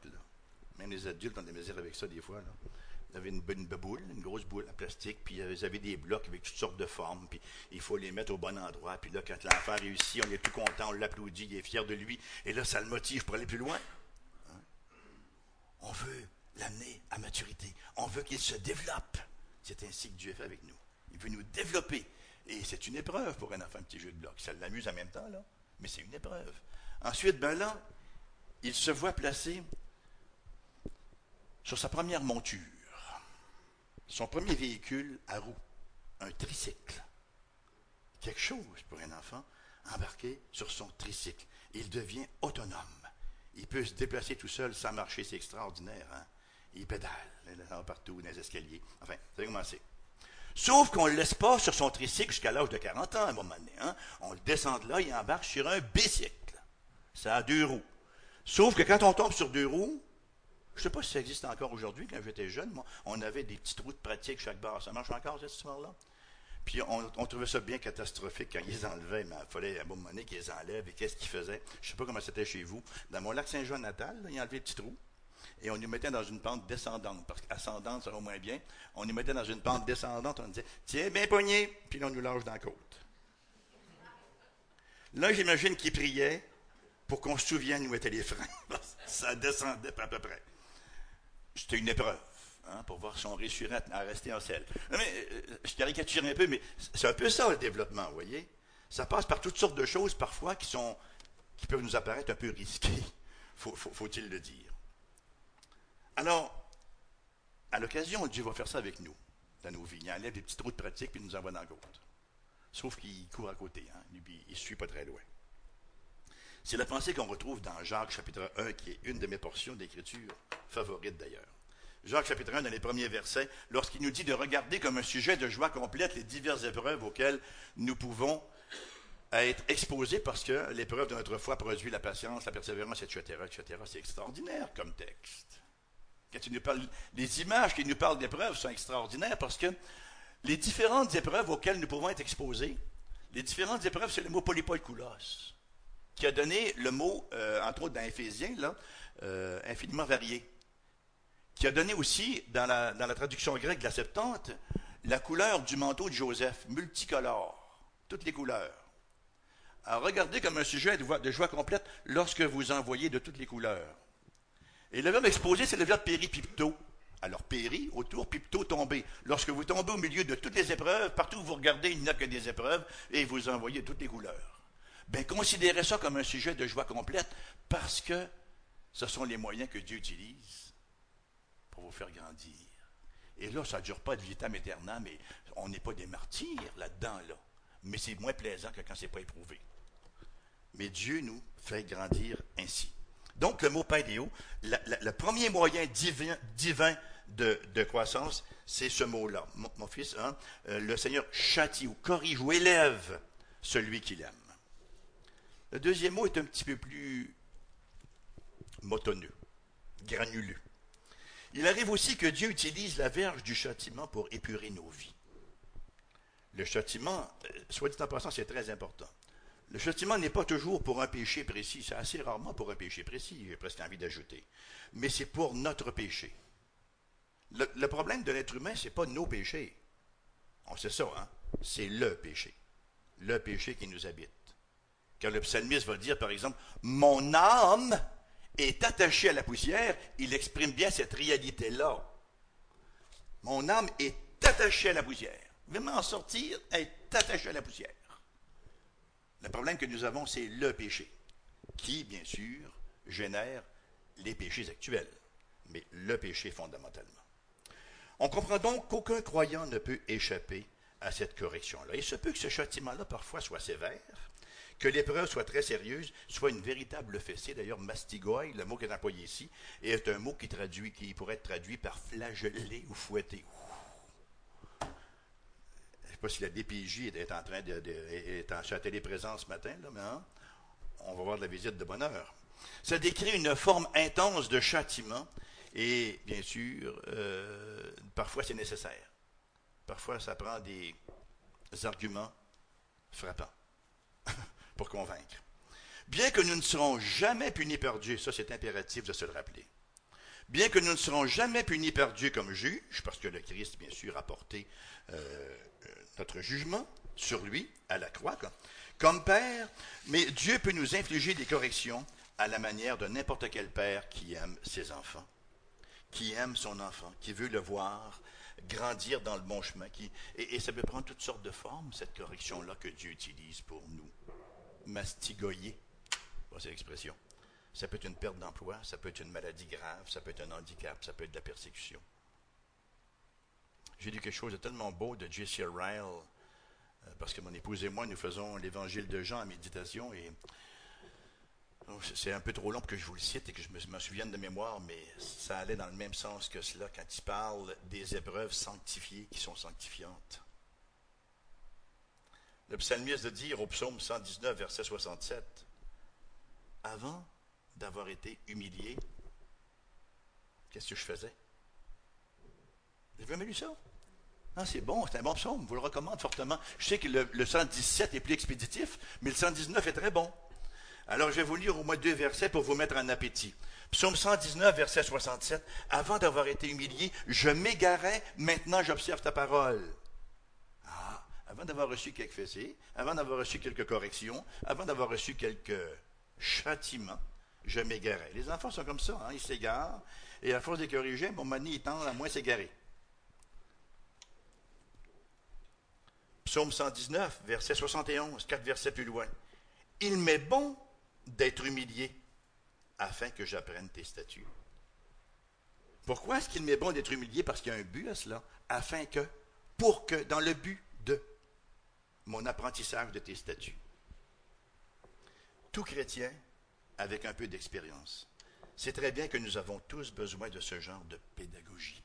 Même les adultes ont des misères avec ça des fois. Là. Vous avez une, une, boule, une grosse boule en plastique, puis vous avez des blocs avec toutes sortes de formes, il faut les mettre au bon endroit. Puis là, quand l'enfant réussit, on est tout content, on l'applaudit, il est fier de lui, et là, ça le motive pour aller plus loin. Hein? On veut l'amener à maturité. On veut qu'il se développe. C'est ainsi que Dieu fait avec nous. Il veut nous développer. Et c'est une épreuve pour un enfant, un petit jeu de blocs. Ça l'amuse en même temps, là, mais c'est une épreuve. Ensuite, ben là, il se voit placé sur sa première monture, son premier véhicule à roues, un tricycle. Quelque chose pour un enfant embarqué sur son tricycle. Il devient autonome. Il peut se déplacer tout seul sans marcher, c'est extraordinaire. Hein? Il pédale, partout, dans les escaliers. Enfin, ça va commencer. Sauf qu'on ne le laisse pas sur son tricycle jusqu'à l'âge de 40 ans à un moment donné. Hein? On le descend de là, il embarque sur un bicycle. Ça a deux roues. Sauf que quand on tombe sur deux roues, je ne sais pas si ça existe encore aujourd'hui. Quand j'étais jeune, moi, on avait des petites routes pratiques chaque barre. Ça marche encore, cette histoire-là? Puis on, trouvait ça bien catastrophique quand ils enlevaient, mais il fallait à un moment donné qu'ils les enlèvent. Et qu'est-ce qu'ils faisaient? Je ne sais pas comment c'était chez vous. Dans mon lac Saint-Jean natal, ils enlevaient les petits trous. Et on nous mettait dans une pente descendante, parce qu'ascendante, ça va moins bien. On nous mettait dans une pente descendante, on disait, tiens, bien pogné, puis là, on nous lâche dans la côte. Là, j'imagine qu'ils priaient pour qu'on se souvienne où étaient les freins. ça descendait à peu près c'était une épreuve. Hein, pour voir si on réussirait à rester en selle. Euh, je caricature un peu, mais c'est un peu ça le développement, vous voyez. Ça passe par toutes sortes de choses parfois qui, sont, qui peuvent nous apparaître un peu risquées, faut-il le dire. Alors, à l'occasion, Dieu va faire ça avec nous, dans nos vies. Il enlève des petites routes pratiques puis il nous envoie dans la côte. Sauf qu'il court à côté, hein, il ne suit pas très loin. C'est la pensée qu'on retrouve dans Jacques chapitre 1, qui est une de mes portions d'écriture favorites d'ailleurs. Jacques chapitre 1, dans les premiers versets, lorsqu'il nous dit de regarder comme un sujet de joie complète les diverses épreuves auxquelles nous pouvons être exposés parce que l'épreuve de notre foi produit la patience, la persévérance, etc., etc. C'est extraordinaire comme texte. Parle, les images qui nous parlent d'épreuves sont extraordinaires parce que les différentes épreuves auxquelles nous pouvons être exposés, les différentes épreuves, c'est le mot polypoïkoulos qui a donné le mot, euh, entre autres dans Éphésiens, là, euh, infiniment varié, qui a donné aussi, dans la, traduction grecque de la Septante, la couleur du manteau de Joseph, multicolore, toutes les couleurs. Regardez comme un sujet de joie, complète lorsque vous envoyez de toutes les couleurs. Et le verbe exposé, c'est le verbe péripipto, Alors péri autour, plutôt tomber. Lorsque vous tombez au milieu de toutes les épreuves, partout où vous regardez, il n'y a que des épreuves, et vous envoyez toutes les couleurs. Bien, considérez ça comme un sujet de joie complète, parce que ce sont les moyens que Dieu utilise pour vous faire grandir. Et là, ça ne dure pas de vitam aeternam, mais on n'est pas des martyrs là-dedans, là. Mais c'est moins plaisant que quand ce n'est pas éprouvé. Mais Dieu nous fait grandir ainsi. Donc, le mot paidéo, le premier moyen divin, de, croissance, c'est ce mot-là. Mon, fils, hein, euh, le Seigneur châtie ou corrige ou élève celui qu'il aime. Le deuxième mot est un petit peu plus motonneux, granuleux. Il arrive aussi que Dieu utilise la verge du châtiment pour épurer nos vies. Le châtiment, euh, soit dit en passant, c'est très important. Le châtiment n'est pas toujours pour un péché précis, c'est assez rarement pour un péché précis, j'ai presque envie d'ajouter. Mais c'est pour notre péché. Le, problème de l'être humain, ce n'est pas nos péchés. On sait ça, hein? C'est le péché. Le péché qui nous habite. Quand le psalmiste va dire, par exemple, Mon âme est attachée à la poussière, il exprime bien cette réalité-là. Mon âme est attachée à la poussière. Vraiment en sortir, est attachée à la poussière. Le problème que nous avons, c'est le péché, qui, bien sûr, génère les péchés actuels, mais le péché fondamentalement. On comprend donc qu'aucun croyant ne peut échapper à cette correction-là. Il se peut que ce châtiment-là parfois soit sévère, que l'épreuve soit très sérieuse, soit une véritable fessée. D'ailleurs, mastigoi, le mot qui est employé ici, est un mot qui, traduit, qui pourrait être traduit par flageller ou fouetter sais pas si la DPJ est en train de, est en ce matin, mais hein, on va voir de la visite de bonheur. Ça décrit une forme intense de châtiment et, bien sûr, euh, parfois c'est nécessaire. Parfois, ça prend des arguments frappants pour convaincre. Bien que nous ne serons jamais punis par Dieu, ça c'est impératif de se le rappeler. Bien que nous ne serons jamais punis par Dieu comme juge, parce que le Christ, bien sûr, a porté euh, notre jugement sur lui à la croix, comme père, mais Dieu peut nous infliger des corrections à la manière de n'importe quel père qui aime ses enfants, qui aime son enfant, qui veut le voir grandir dans le bon chemin. Qui, et, ça peut prendre toutes sortes de formes, cette correction-là que Dieu utilise pour nous. Mastigoyer, c'est l'expression. Ça peut être une perte d'emploi, ça peut être une maladie grave, ça peut être un handicap, ça peut être de la persécution j'ai lu quelque chose de tellement beau de J.C. Ryle, euh, parce que mon épouse et moi, nous faisons l'évangile de Jean en méditation, et oh, c'est un peu trop long pour que je vous le cite et que je me, souvienne de mémoire, mais ça allait dans le même sens que cela quand il parle des épreuves sanctifiées qui sont sanctifiantes. Le psalmiste de dire au psaume 119, verset 67, Avant d'avoir été humilié, qu'est-ce que je faisais? Avez jamais lu ça? Ah, c'est bon, c'est un bon psaume, je vous le recommande fortement. Je sais que le, 117 est plus expéditif, mais le 119 est très bon. Alors, je vais vous lire au moins deux versets pour vous mettre en appétit. Psaume 119, verset 67. Avant d'avoir été humilié, je m'égarais, maintenant j'observe ta parole. Ah, avant d'avoir reçu quelques fessées, avant d'avoir reçu quelques corrections, avant d'avoir reçu quelques châtiments, je m'égarais. Les enfants sont comme ça, hein, ils s'égarent, et à force de les corriger, mon manie, ils tendent à moins s'égarer. Psaume 119, verset 71, quatre versets plus loin. Il m'est bon d'être humilié afin que j'apprenne tes statuts. Pourquoi est-ce qu'il m'est bon d'être humilié? Parce qu'il y a un but à cela. Afin que, pour que, dans le but de mon apprentissage de tes statuts. Tout chrétien avec un peu d'expérience sait très bien que nous avons tous besoin de ce genre de pédagogie,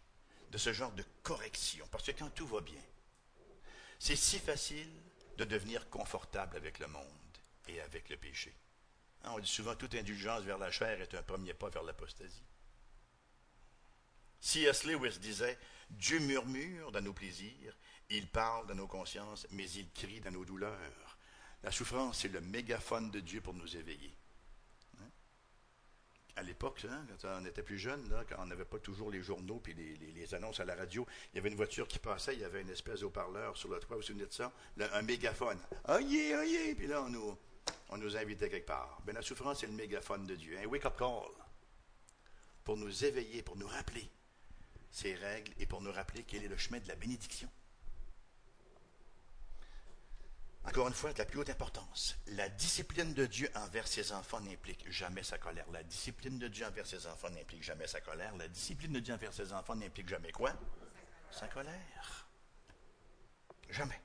de ce genre de correction. Parce que quand tout va bien, c'est si facile de devenir confortable avec le monde et avec le péché. Hein, on dit souvent toute indulgence vers la chair est un premier pas vers l'apostasie. C.S. Lewis disait Dieu murmure dans nos plaisirs, il parle dans nos consciences, mais il crie dans nos douleurs. La souffrance, c'est le mégaphone de Dieu pour nous éveiller à l'époque, hein, quand on était plus jeune, quand on n'avait pas toujours les journaux et les, annonces à la radio, il y avait une voiture qui passait, il y avait une espèce de haut-parleur sur le toit, vous vous souvenez de ça? un mégaphone. Aïe, aïe, puis là, on nous, on nous invitait quelque part. Ben, la souffrance, c'est le mégaphone de Dieu, un wake-up call pour nous éveiller, pour nous rappeler ses règles et pour nous rappeler quel est le chemin de la bénédiction. Encore une fois, de la plus haute importance, la discipline de Dieu envers ses enfants n'implique jamais sa colère. La discipline de Dieu envers ses enfants n'implique jamais sa colère. La discipline de Dieu envers ses enfants n'implique jamais quoi? Sa colère. Jamais.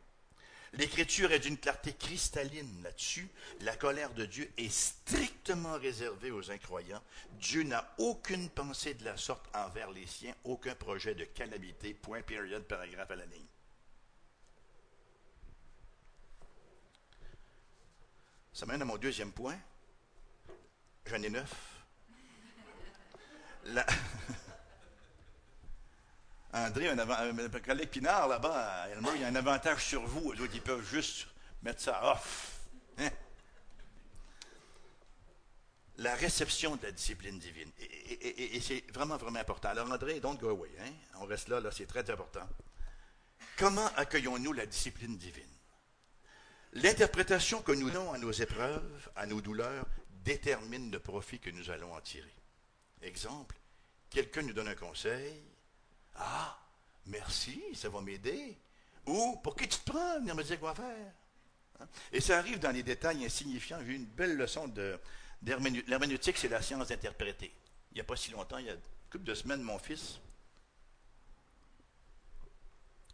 L'Écriture est d'une clarté cristalline là-dessus. La colère de Dieu est strictement réservée aux incroyants. Dieu n'a aucune pensée de la sorte envers les siens, aucun projet de calamité, point, période, paragraphe à la ligne. Ça mène à mon deuxième point. J'en ai neuf. André, un, collègue Pinard là-bas, il y a un avantage sur vous. Eux autres, ils peuvent juste mettre ça off. Hein? La réception de la discipline divine. Et, c'est vraiment, vraiment important. Alors, André, don't go away. Hein? On reste là, c'est très important. Comment accueillons-nous la discipline divine? L'interprétation que nous donnons à nos épreuves, à nos douleurs, détermine le profit que nous allons en tirer. Exemple, quelqu'un nous donne un conseil. Ah, merci, ça va m'aider. Ou, pour qui tu te prends, venir me quoi faire? Hein? Et ça arrive dans les détails insignifiants. J'ai eu une belle leçon de, l'herméneutique, c'est la science d'interpréter. Il n'y a pas si longtemps, il y a une couple de semaines, mon fils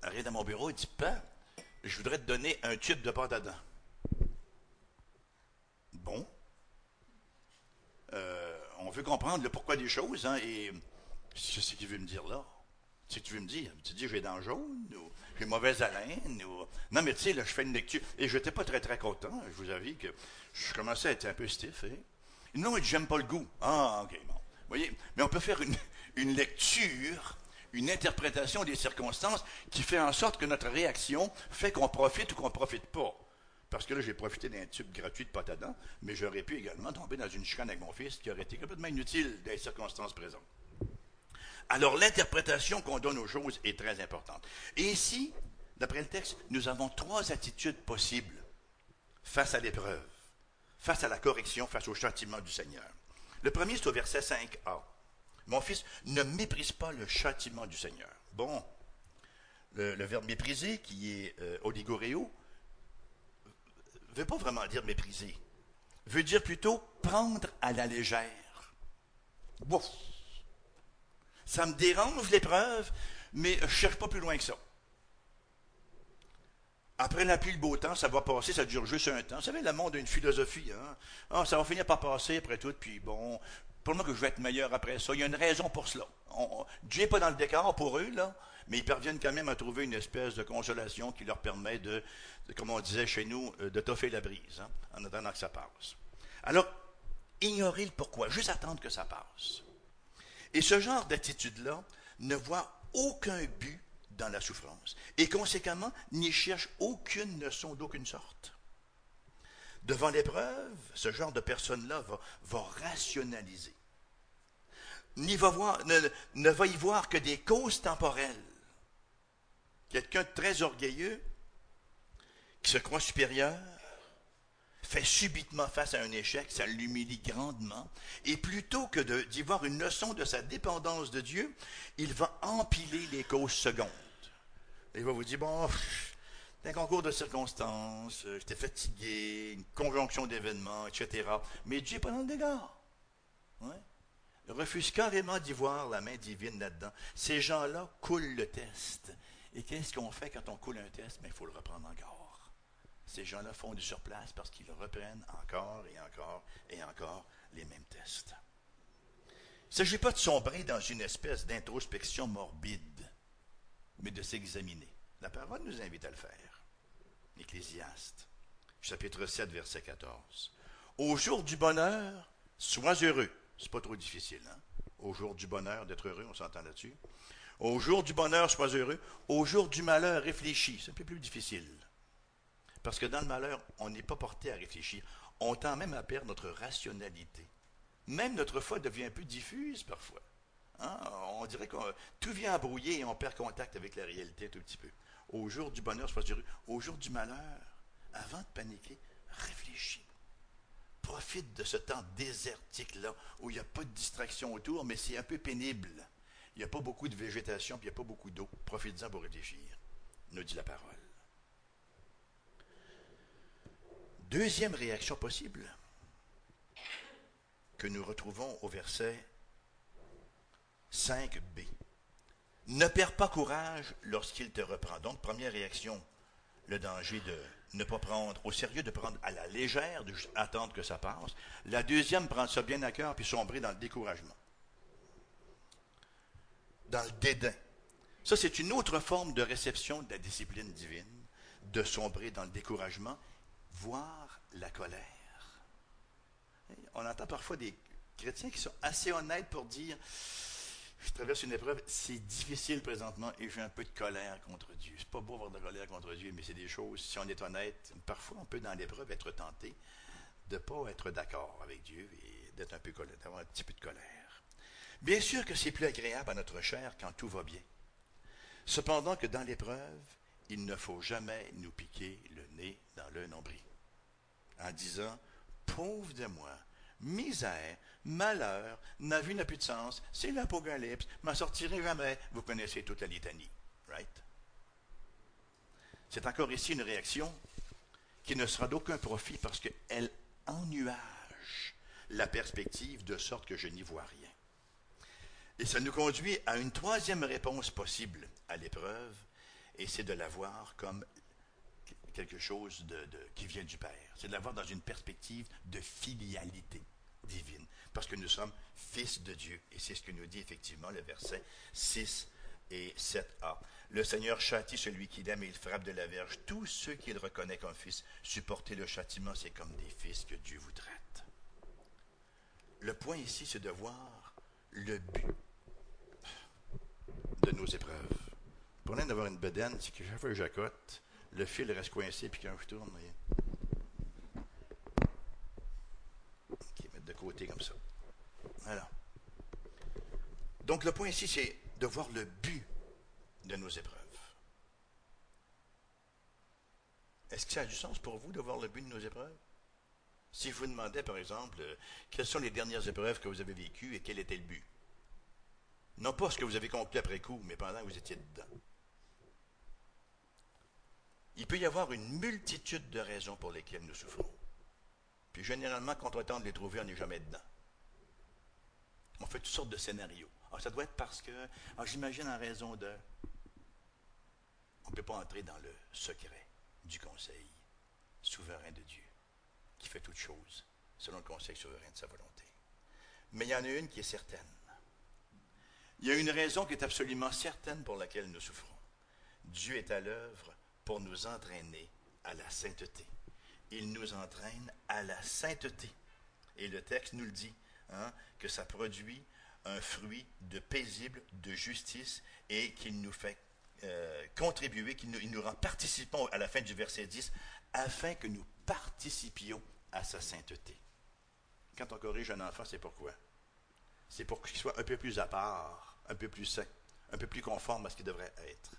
arrive dans mon bureau et dit Père, je voudrais te donner un tube de pâte à. Bon. Euh, on veut comprendre le pourquoi des choses, hein, et ce qu'il veut me dire là. Ce que tu veux me dire. Tu dis, j'ai les dents jaunes, ou j'ai mauvaise haleine, ou... Non, mais tu sais, là, je fais une lecture, et je n'étais pas très, très content. Je vous avoue que je commençais à être un peu stiff. Hein. Non, j'aime pas le goût. Ah, OK, bon. Voyez, mais on peut faire une, une lecture une interprétation des circonstances qui fait en sorte que notre réaction fait qu'on profite ou qu'on profite pas. Parce que là, j'ai profité d'un tube gratuit de dents, mais j'aurais pu également tomber dans une chicane avec mon fils qui aurait été complètement inutile dans les circonstances présentes. Alors, l'interprétation qu'on donne aux choses est très importante. Et ici, d'après le texte, nous avons trois attitudes possibles face à l'épreuve, face à la correction, face au châtiment du Seigneur. Le premier, c'est au verset 5a. Mon fils, ne méprise pas le châtiment du Seigneur. Bon, le, verbe mépriser, qui est euh, oligoréo, ne veut pas vraiment dire mépriser. Veut dire plutôt prendre à la légère. Bouf. Ça me dérange l'épreuve, mais je ne cherche pas plus loin que ça. Après la pluie, le beau temps, ça va passer, ça dure juste un temps. Vous savez, le monde a une philosophie. Hein? Ah, ça va finir par passer après tout, puis bon, pour moi que je vais être meilleur après ça. Il y a une raison pour cela. Dieu n'est pas dans le décor pour eux, là, mais ils parviennent quand même à trouver une espèce de consolation qui leur permet de, comme on disait chez nous, euh, de toffer la brise, hein, en attendant que ça passe. Alors, ignorer le pourquoi, juste attendre que ça passe. Et ce genre d'attitude-là ne voit aucun but dans la souffrance, et conséquemment n'y cherche aucune leçon d'aucune sorte. Devant l'épreuve, ce genre de personne-là va, rationaliser. Ni va ne va y voir que des causes temporelles. Quelqu'un de très orgueilleux, qui se croit supérieur, fait subitement face à un échec, ça l'humilie grandement, et plutôt que d'y voir une leçon de sa dépendance de Dieu, il va empiler les causes secondes. Il va vous dire, bon, un concours de circonstances, euh, j'étais fatigué, une conjonction d'événements, etc. Mais Dieu n'est pas dans le dégât. Il refuse carrément d'y voir la main divine là-dedans. Ces gens-là coulent le test. Et qu'est-ce qu'on fait quand on coule un test? Mais il faut le reprendre encore. Ces gens-là font du surplace parce qu'ils reprennent encore et encore et encore les mêmes tests. Il ne s'agit pas de sombrer dans une espèce d'introspection morbide, mais de s'examiner. La parole nous invite à le faire. Ecclésiaste, chapitre 7, verset 14. Au jour du bonheur, sois heureux. C'est pas trop difficile, hein? Au jour du bonheur, d'être heureux, on s'entend là-dessus. Au jour du bonheur, sois heureux. Au jour du malheur, réfléchis. C'est un peu plus difficile. Parce que dans le malheur, on n'est pas porté à réfléchir. On tend même à perdre notre rationalité. Même notre foi devient un peu diffuse parfois. Hein? On dirait que tout vient à brouiller et on perd contact avec la réalité un tout petit peu au jour du bonheur, heureux. Au jour du malheur, avant de paniquer, réfléchis. Profite de ce temps désertique-là, où il n'y a pas de distraction autour, mais c'est un peu pénible. Il n'y a pas beaucoup de végétation, puis il n'y a pas beaucoup d'eau. Profitez-en pour réfléchir, nous dit la parole. Deuxième réaction possible que nous retrouvons au verset 5b. Ne perds pas courage lorsqu'il te reprend. Donc, première réaction, le danger de ne pas prendre au sérieux, de prendre à la légère, d'attendre que ça passe. La deuxième, prendre ça bien à cœur, puis sombrer dans le découragement. Dans le dédain. Ça, c'est une autre forme de réception de la discipline divine, de sombrer dans le découragement, voire la colère. On entend parfois des chrétiens qui sont assez honnêtes pour dire je traverse une épreuve, c'est difficile présentement et j'ai un peu de colère contre Dieu. C'est pas beau avoir de colère contre Dieu, mais c'est des choses, si on est honnête, parfois on peut dans l'épreuve être tenté de ne pas être d'accord avec Dieu et d'être un peu d'avoir un petit peu de colère. Bien sûr que c'est plus agréable à notre chair quand tout va bien. Cependant que dans l'épreuve, il ne faut jamais nous piquer le nez dans le nombril. En disant, pauvre de moi, misère, malheur, ma vie n'a plus de sens, c'est l'apocalypse, m'en sortirai jamais. Vous connaissez toute la litanie, right? C'est encore ici une réaction qui ne sera d'aucun profit parce qu'elle ennuage la perspective de sorte que je n'y vois rien. Et ça nous conduit à une troisième réponse possible à l'épreuve, et c'est de la voir comme quelque chose qui vient du Père. C'est de la voir dans une perspective de filialité divine, parce que nous sommes fils de Dieu. Et c'est ce que nous dit effectivement le verset 6 et 7a. Le Seigneur châtie celui qui l'aime et il frappe de la verge. Tous ceux qu'il reconnaît comme fils, supporter le châtiment, c'est comme des fils que Dieu vous traite. Le point ici, c'est de voir le but de nos épreuves. Pour d'avoir une bedaine, c'est que chaque fois que j'accote, le fil reste coincé, puis quand je tourne, côté. Donc le point ici, c'est de voir le but de nos épreuves. Est-ce que ça a du sens pour vous de voir le but de nos épreuves? Si je vous demandais, par exemple, quelles sont les dernières épreuves que vous avez vécues et quel était le but? Non pas ce que vous avez conclu après coup, mais pendant que vous étiez dedans. Il peut y avoir une multitude de raisons pour lesquelles nous souffrons. Puis généralement, quand on tente de les trouver, on n'est jamais dedans. On fait toutes sortes de scénarios. Alors, ah, ça doit être parce que, ah, j'imagine en raison de... On ne peut pas entrer dans le secret du conseil souverain de Dieu, qui fait toutes choses selon le conseil souverain de sa volonté. Mais il y en a une qui est certaine. Il y a une raison qui est absolument certaine pour laquelle nous souffrons. Dieu est à l'œuvre pour nous entraîner à la sainteté il nous entraîne à la sainteté. Et le texte nous le dit, hein, que ça produit un fruit de paisible, de justice, et qu'il nous fait euh, contribuer, qu'il nous, rend participants à la fin du verset 10, afin que nous participions à sa sainteté. Quand on corrige un enfant, c'est pourquoi? C'est pour qu'il soit un peu plus à part, un peu plus sain, un peu plus conforme à ce qu'il devrait être.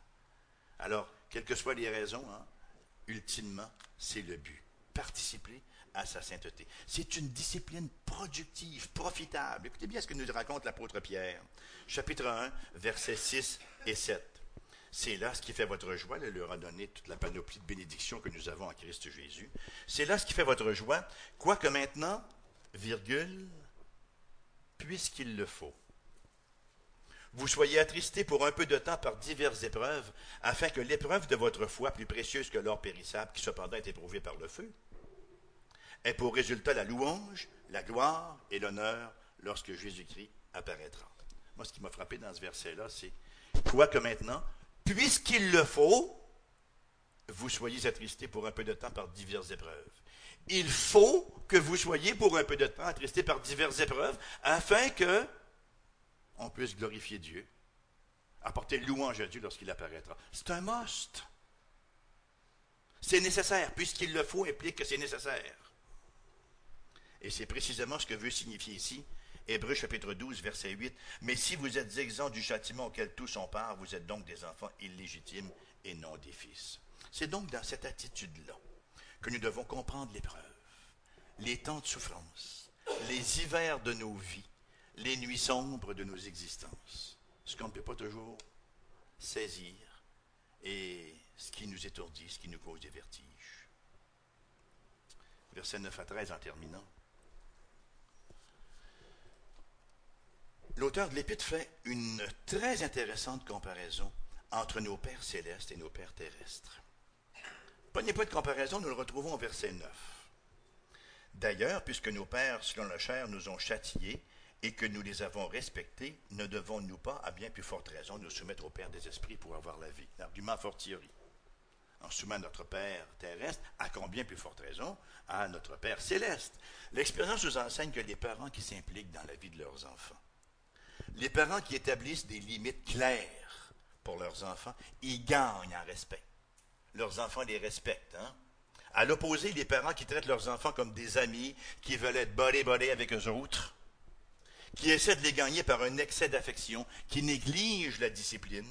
Alors, quelles que soient les raisons, hein, ultimement, c'est le but participer à sa sainteté. C'est une discipline productive, profitable. Écoutez bien ce que nous raconte l'apôtre Pierre. Chapitre 1, versets 6 et 7. C'est là ce qui fait votre joie. Il leur a donné toute la panoplie de bénédictions que nous avons en Christ Jésus. C'est là ce qui fait votre joie, quoique maintenant, virgule, puisqu'il le faut. Vous soyez attristés pour un peu de temps par diverses épreuves, afin que l'épreuve de votre foi, plus précieuse que l'or périssable, qui cependant est éprouvée par le feu, ait pour résultat la louange, la gloire et l'honneur lorsque Jésus-Christ apparaîtra. Moi, ce qui m'a frappé dans ce verset-là, c'est que maintenant, puisqu'il le faut, vous soyez attristés pour un peu de temps par diverses épreuves. Il faut que vous soyez pour un peu de temps attristés par diverses épreuves, afin que on puisse glorifier Dieu, apporter louange à Dieu lorsqu'il apparaîtra. C'est un must. C'est nécessaire, puisqu'il le faut implique que c'est nécessaire. Et c'est précisément ce que veut signifier ici Hébreu chapitre 12, verset 8. Mais si vous êtes exempts du châtiment auquel tous ont part, vous êtes donc des enfants illégitimes et non des fils. C'est donc dans cette attitude-là que nous devons comprendre l'épreuve, les temps de souffrance, les hivers de nos vies, les nuits sombres de nos existences. ce qu'on ne peut pas toujours saisir et ce qui nous étourdit, ce qui nous cause des vertiges. Verset 9 à 13 en terminant. L'auteur de l'Épître fait une très intéressante comparaison entre nos pères célestes et nos pères terrestres. Prenez pas de comparaison, nous le retrouvons au verset 9. D'ailleurs, puisque nos pères, selon la chair, nous ont châtiés et que nous les avons respectés, ne devons-nous pas, à bien plus forte raison, nous soumettre au Père des esprits pour avoir la vie? L'argument fortiori. En soumettant notre Père terrestre, à combien plus forte raison, à notre Père céleste. L'expérience nous enseigne que les parents qui s'impliquent dans la vie de leurs enfants, les parents qui établissent des limites claires pour leurs enfants, ils gagnent en respect. Leurs enfants les respectent. Hein? À l'opposé, les parents qui traitent leurs enfants comme des amis, qui veulent être bolés-bolés avec eux autres, qui essaient de les gagner par un excès d'affection, qui négligent la discipline,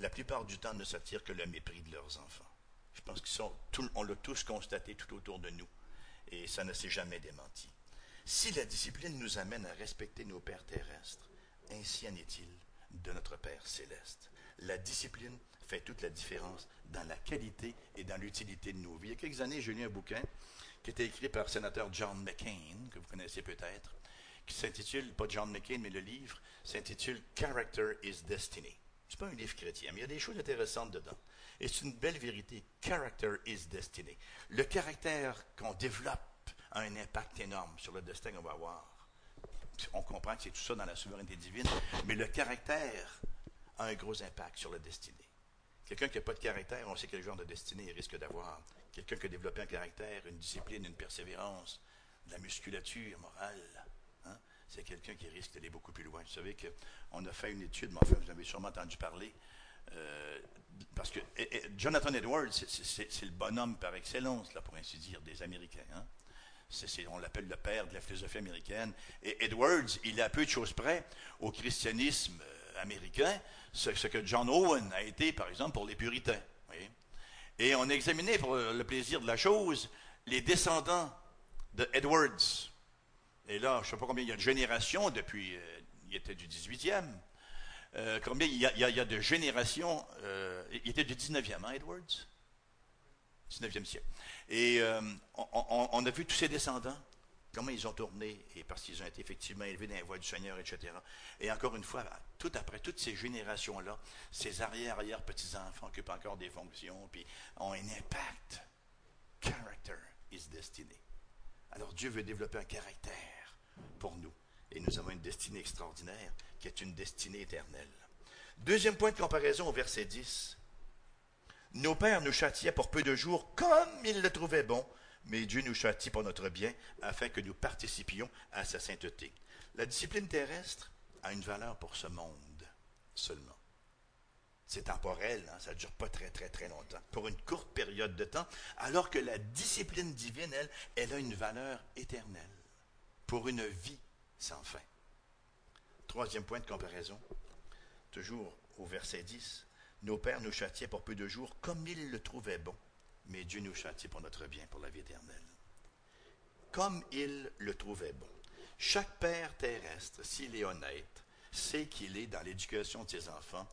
la plupart du temps ne s'attirent que le mépris de leurs enfants. Je pense qu'on l'a tous constaté tout autour de nous, et ça ne s'est jamais démenti. Si la discipline nous amène à respecter nos pères terrestres, ainsi en est-il de notre Père céleste. La discipline fait toute la différence dans la qualité et dans l'utilité de nos vies. Il y a quelques années, j'ai lu un bouquin qui était écrit par le sénateur John McCain, que vous connaissez peut-être, qui s'intitule, pas John McCain, mais le livre s'intitule Character is Destiny. Ce n'est pas un livre chrétien, mais il y a des choses intéressantes dedans. Et c'est une belle vérité. Character is destiny. Le caractère qu'on développe a un impact énorme sur le destin qu'on va avoir. On comprend que c'est tout ça dans la souveraineté divine, mais le caractère a un gros impact sur la destinée. Quelqu'un qui n'a pas de caractère, on sait quel genre de destinée il risque d'avoir. Quelqu'un qui a développé un caractère, une discipline, une persévérance, de la musculature morale, c'est quelqu'un qui risque d'aller beaucoup plus loin. Vous savez qu'on a fait une étude, mais enfin, vous avez sûrement entendu parler, euh, parce que Jonathan Edwards, c'est le bonhomme par excellence, là, pour ainsi dire, des Américains. Hein. on l'appelle le père de la philosophie américaine. Et Edwards, il a peu de choses près au christianisme euh, américain ce, que John Owen a été, par exemple, pour les puritains. Et on a examiné, pour le plaisir de la chose, les descendants de Edwards. Et là, je ne sais pas combien il y a de générations depuis, euh, il était du 18e. Euh, combien il y, a, de générations, euh, il était du 19e, hein, Edwards? 19e siècle. Et on, a vu tous ses descendants comment ils ont tourné, et parce qu'ils ont été effectivement élevés dans la voie du Seigneur, etc. Et encore une fois, tout après toutes ces générations-là, ces arrière-arrière-petits-enfants occupent encore des fonctions, puis ont un impact. Character is destiny. Alors Dieu veut développer un caractère pour nous, et nous avons une destinée extraordinaire, qui est une destinée éternelle. Deuxième point de comparaison au verset 10. Nos pères nous châtiaient pour peu de jours comme ils le trouvaient bon, mais Dieu nous châtie pour notre bien afin que nous participions à sa sainteté. La discipline terrestre a une valeur pour ce monde seulement. C'est temporel, hein, ça ne dure pas très très très longtemps, pour une courte période de temps, alors que la discipline divine, elle, elle a une valeur éternelle, pour une vie sans fin. Troisième point de comparaison, toujours au verset 10, nos pères nous châtiaient pour peu de jours comme ils le trouvaient bon mais Dieu nous châtie pour notre bien, pour la vie éternelle. Comme il le trouvait bon. Chaque père terrestre, s'il est honnête, sait qu'il est dans l'éducation de ses enfants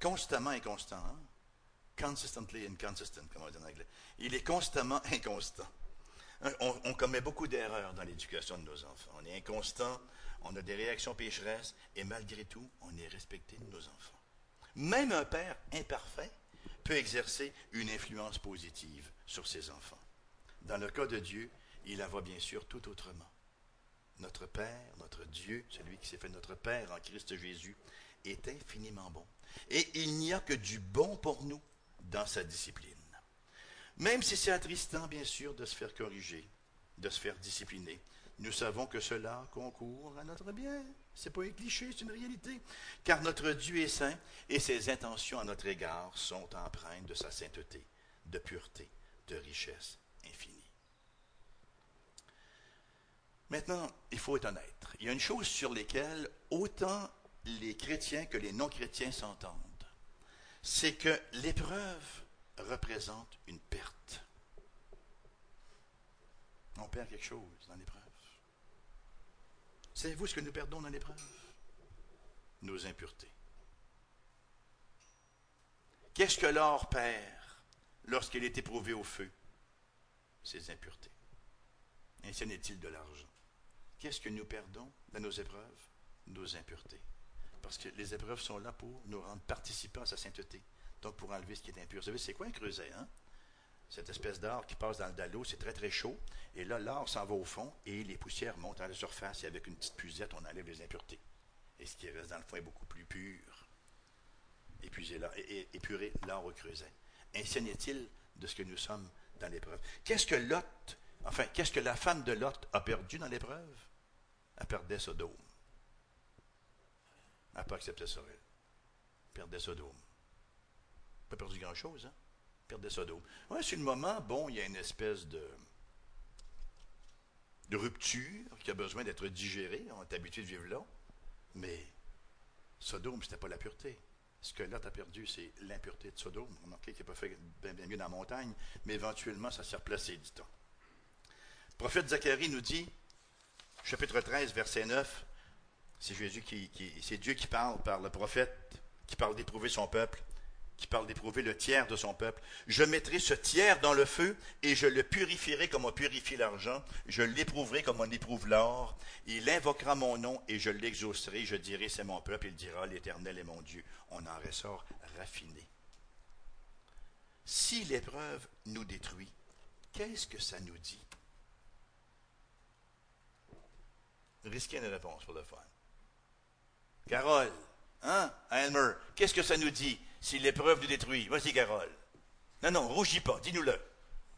constamment inconstant. Hein? Consistently inconsistent, comme on dit en anglais. Il est constamment inconstant. On, on commet beaucoup d'erreurs dans l'éducation de nos enfants. On est inconstant, on a des réactions pécheresses, et malgré tout, on est respecté de nos enfants. Même un père imparfait peut exercer une influence positive sur ses enfants. Dans le cas de Dieu, il en va bien sûr tout autrement. Notre Père, notre Dieu, celui qui s'est fait notre Père en Christ Jésus, est infiniment bon. Et il n'y a que du bon pour nous dans sa discipline. Même si c'est attristant, bien sûr, de se faire corriger, de se faire discipliner, nous savons que cela concourt à notre bien. Ce n'est pas un cliché, c'est une réalité. Car notre Dieu est saint et ses intentions à notre égard sont empreintes de sa sainteté, de pureté, de richesse infinie. Maintenant, il faut être honnête. Il y a une chose sur laquelle autant les chrétiens que les non-chrétiens s'entendent. C'est que l'épreuve représente une perte. On perd quelque chose dans l'épreuve. Savez-vous ce que nous perdons dans l'épreuve? Nos impuretés. Qu'est-ce que l'or perd lorsqu'il est éprouvé au feu? Ses impuretés. Ainsi n'est-il de l'argent? Qu'est-ce que nous perdons dans nos épreuves? Nos impuretés. Parce que les épreuves sont là pour nous rendre participants à sa sainteté. Donc pour enlever ce qui est impur. Vous savez, c'est quoi un creuset hein? Cette espèce d'or qui passe dans le dallo, c'est très très chaud. Et là, l'or s'en va au fond et les poussières montent à la surface. Et avec une petite pusette, on enlève les impuretés. Et ce qui reste dans le fond est beaucoup plus pur. Épuisé là, et, épurer l'or au creuset. Ainsi n'est-il de ce que nous sommes dans l'épreuve? Qu'est-ce que Lot, enfin, qu'est-ce que la femme de Lot a perdu dans l'épreuve? Elle perdait Sodome. Elle n'a pas accepté ça, elle. perdait Sodome. Pas perdu grand-chose, hein? Perdait Sodome. Oui, c'est le moment, bon, il y a une espèce de, rupture qui a besoin d'être digérée. On est habitué de vivre là. Mais Sodome, ce n'était pas la pureté. Ce que Lot a perdu, c'est l'impureté de Sodome. Remarquez qu'il n'a pas fait bien, mieux dans la montagne, mais éventuellement, ça s'est replacé, dit-on. Le prophète Zacharie nous dit, chapitre 13, verset 9, c'est Jésus qui, c'est Dieu qui parle par le prophète, qui parle d'éprouver son peuple qui parle d'éprouver le tiers de son peuple. Je mettrai ce tiers dans le feu et je le purifierai comme on purifie l'argent. Je l'éprouverai comme on éprouve l'or. Il invoquera mon nom et je l'exaucerai. Je dirai c'est mon peuple. Il dira l'Éternel est mon Dieu. On en ressort raffiné. Si l'épreuve nous détruit, qu'est-ce que ça nous dit? Risquez une réponse pour le fun. Carole, hein? Elmer, qu'est-ce que ça nous dit? si l'épreuve nous détruit? Vas-y, Carole. Non, non, rougis pas, dis-nous-le.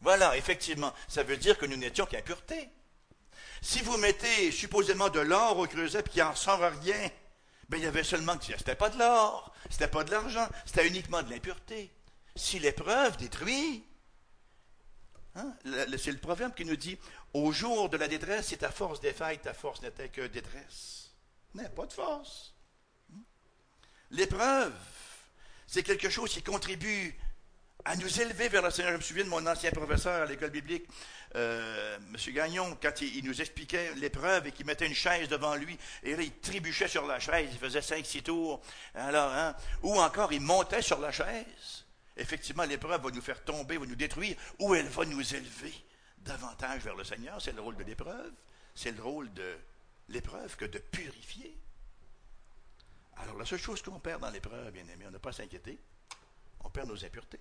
Voilà, effectivement, ça veut dire que nous n'étions qu'impuretés. Si vous mettez supposément de l'or au creuset et qu'il n'en sort rien, ben, il y avait seulement que c'était pas de l'or, c'était pas de l'argent, c'était uniquement de l'impureté. Si l'épreuve détruit, hein, c'est le proverbe qui nous dit Au jour de la détresse, si ta force défaille, ta force n'était que détresse. N'est pas de force. L'épreuve c'est quelque chose qui contribue à nous élever vers le Seigneur. Je me souviens de mon ancien professeur à l'école biblique, euh, M. Gagnon, quand il, nous expliquait l'épreuve et qu'il mettait une chaise devant lui, et là, il trébuchait sur la chaise, il faisait cinq, six tours, alors, hein, ou encore il montait sur la chaise. Effectivement, l'épreuve va nous faire tomber, va nous détruire, ou elle va nous élever davantage vers le Seigneur. C'est le rôle de l'épreuve. C'est le rôle de l'épreuve que de purifier. Alors, la seule chose qu'on perd dans l'épreuve, bien aimé, on n'a pas à s'inquiéter. On perd nos impuretés.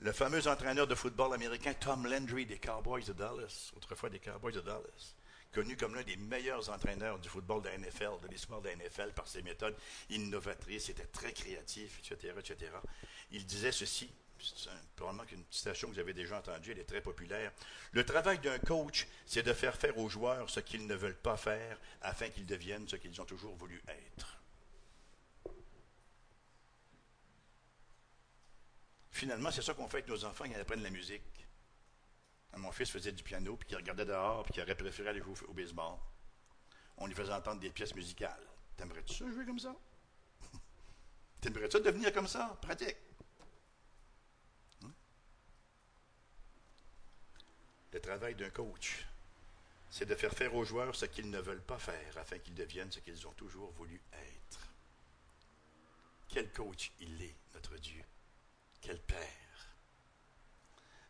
Le fameux entraîneur de football américain Tom Landry des Cowboys de Dallas, autrefois des Cowboys de Dallas, connu comme l'un des meilleurs entraîneurs du football de NFL, de l'histoire de la NFL, par ses méthodes innovatrices, était très créatif, etc., etc. Il disait ceci probablement qu'une citation que vous avez déjà entendue, elle est très populaire. Le travail d'un coach, c'est de faire faire aux joueurs ce qu'ils ne veulent pas faire afin qu'ils deviennent ce qu'ils ont toujours voulu être. Finalement, c'est ça qu'on fait avec nos enfants ils apprennent la musique. mon fils faisait du piano, puis il regardait dehors, puis il aurait préféré aller jouer au baseball. On lui faisait entendre des pièces musicales. T'aimerais-tu ça jouer comme ça? T'aimerais-tu devenir comme ça? Pratique. Le travail d'un coach, c'est de faire faire aux joueurs ce qu'ils ne veulent pas faire afin qu'ils deviennent ce qu'ils ont toujours voulu être. Quel coach il est, notre Dieu? Quel Père?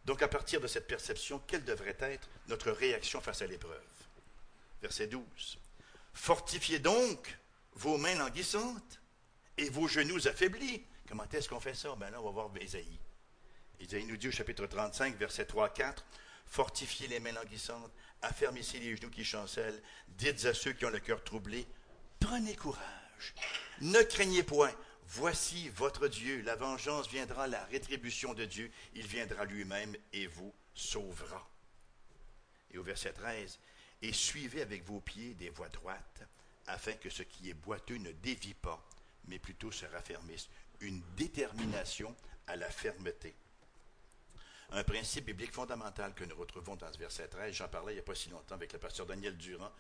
Donc à partir de cette perception, quelle devrait être notre réaction face à l'épreuve? Verset 12. Fortifiez donc vos mains languissantes et vos genoux affaiblis. Comment est-ce qu'on fait ça? Ben là, on va voir Isaïe. Isaïe nous dit au chapitre 35, verset 3-4, fortifiez les mains languissantes, affermissez les genoux qui chancellent, dites à ceux qui ont le cœur troublé, prenez courage, ne craignez point, voici votre Dieu, la vengeance viendra, la rétribution de Dieu, il viendra lui-même et vous sauvera. Et au verset 13, et suivez avec vos pieds des voies droites, afin que ce qui est boiteux ne dévie pas, mais plutôt se raffermisse. Une détermination à la fermeté un principe biblique fondamental que nous retrouvons dans ce verset 13. J'en parlais il n'y a pas si longtemps avec le pasteur Daniel Durand,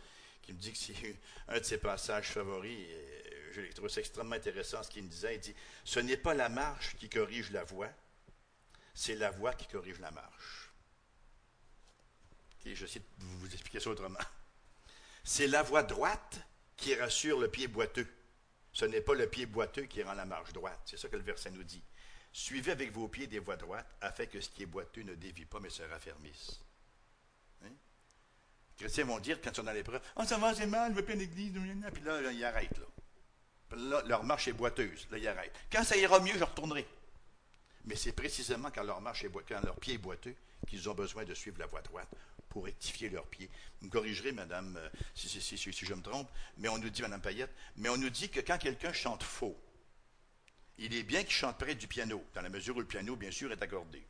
qui me dit que c'est un de ses passages favoris. je trouve ça extrêmement intéressant ce qu'il me disait. Il dit Ce n'est pas la marche qui corrige la voie, c'est la voie qui corrige la marche. Je vous expliquer ça autrement. C'est la voie droite qui rassure le pied boiteux. Ce n'est pas le pied boiteux qui rend la marche droite. C'est ça que le verset nous dit. Suivez avec vos pieds des voies droites afin que ce qui est boiteux ne dévie pas mais se raffermisse. Les chrétiens vont dire quand ils sont dans l'épreuve Oh, ça va, c'est mal, je veux plus l'église. Puis là, ils arrêtent. Là. leur marche est boiteuse. Là, ils arrêtent. Quand ça ira mieux, je retournerai. Mais c'est précisément quand leur marche est quand leur pied est boiteux qu'ils ont besoin de suivre la voie droite pour rectifier leurs pieds. Vous me corrigerez, madame, euh, si, si, si, je me trompe, mais on nous dit, madame Payette, mais on nous dit que quand quelqu'un chante faux, il est bien qu'il chante près du piano, dans la mesure où le piano, bien sûr, est accordé.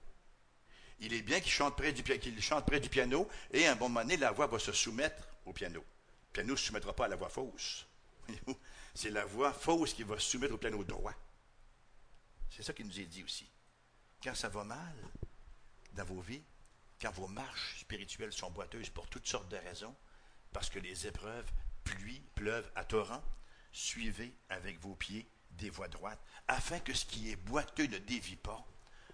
Il est bien qu'il chante, près du, qu'il piano, et à un bon moment la voix va se soumettre au piano. Le piano ne se soumettra pas à la voix fausse. C'est la voix fausse qui va se soumettre au piano droit. C'est ça qui nous est dit aussi. Quand ça va mal dans vos vies, quand vos marches spirituelles sont boiteuses pour toutes sortes de raisons, parce que les épreuves pluient, pleuvent à torrent, suivez avec vos pieds des voies droites, afin que ce qui est boiteux ne dévie pas,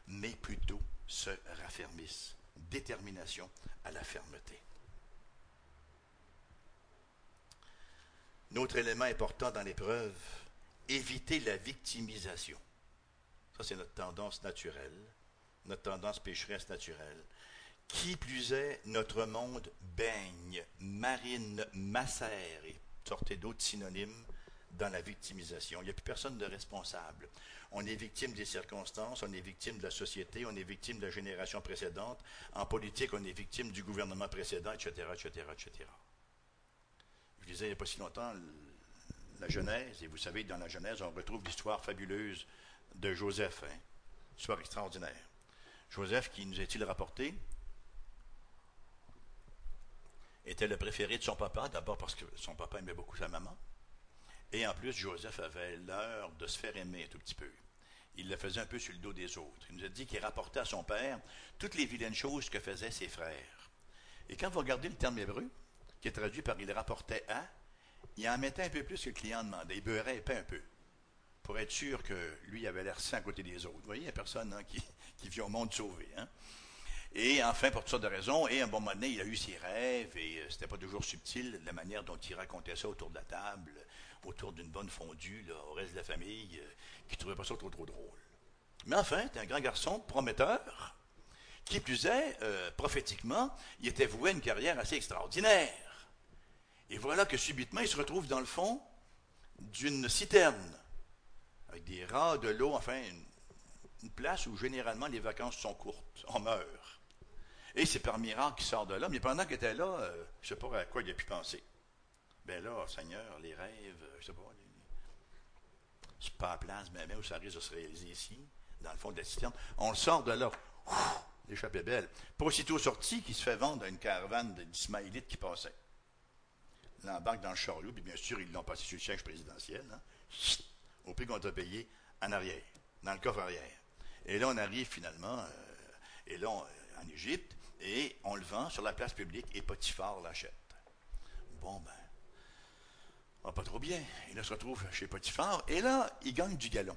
mais plutôt se raffermisse. Détermination à la fermeté. Notre élément important dans l'épreuve, éviter la victimisation. Ça, c'est notre tendance naturelle, notre tendance pécheresse naturelle. Qui plus est, notre monde baigne, marine, macère et sortez d'autres synonymes dans la victimisation. Il n'y a plus personne de responsable. On est victime des circonstances, on est victime de la société, on est victime de la génération précédente. En politique, on est victime du gouvernement précédent, etc., etc., etc. Je disais il n'y a pas si longtemps la Genèse, et vous savez, dans la Genèse, on retrouve l'histoire fabuleuse de Joseph, hein? histoire extraordinaire. Joseph, qui nous est-il rapporté, était le préféré de son papa, d'abord parce que son papa aimait beaucoup sa maman, et en plus, Joseph avait l'heure de se faire aimer un tout petit peu. Il le faisait un peu sur le dos des autres. Il nous a dit qu'il rapportait à son père toutes les vilaines choses que faisaient ses frères. Et quand vous regardez le terme hébreu, qui est traduit par il rapportait à, il en mettait un peu plus que le client demandait. Il beurrait un peu. Pour être sûr que lui avait l'air sain à côté des autres. Vous voyez, il n'y a personne hein, qui, qui vit au monde sauvé. Hein? Et enfin, pour toutes sortes de raisons, et à un bon moment donné, il a eu ses rêves, et euh, c'était pas toujours subtil la manière dont il racontait ça autour de la table, autour d'une bonne fondue, là, au reste de la famille, euh, qui trouvait pas ça trop, trop drôle. Mais enfin, c'était un grand garçon, prometteur, qui plus est, euh, prophétiquement, il était voué à une carrière assez extraordinaire. Et voilà que subitement, il se retrouve dans le fond d'une citerne, avec des rats, de l'eau, enfin, une, une place où généralement les vacances sont courtes, on meurt. Et c'est par miracle qu'il sort de là. Mais pendant qu'il était là, euh, je ne sais pas à quoi il a pu penser. Ben là, Seigneur, les rêves, je sais pas, c'est pas à place, mais où ça risque de se réaliser ici, dans le fond de la citerne. On le sort de là. L'échappée belle. Pas aussitôt sorti qu'il se fait vendre à une caravane d'Ismaélites qui passait. L'embarque dans le chariot, puis bien sûr, ils l'ont passé sur le siège présidentiel, hein. au prix qu'on a payé en arrière, dans le coffre arrière. Et là, on arrive finalement, euh, et là, en Égypte, et on le vend sur la place publique et Potiphar l'achète. Bon, ben, va pas trop bien. Il se retrouve chez Potiphar et là, il gagne du galon.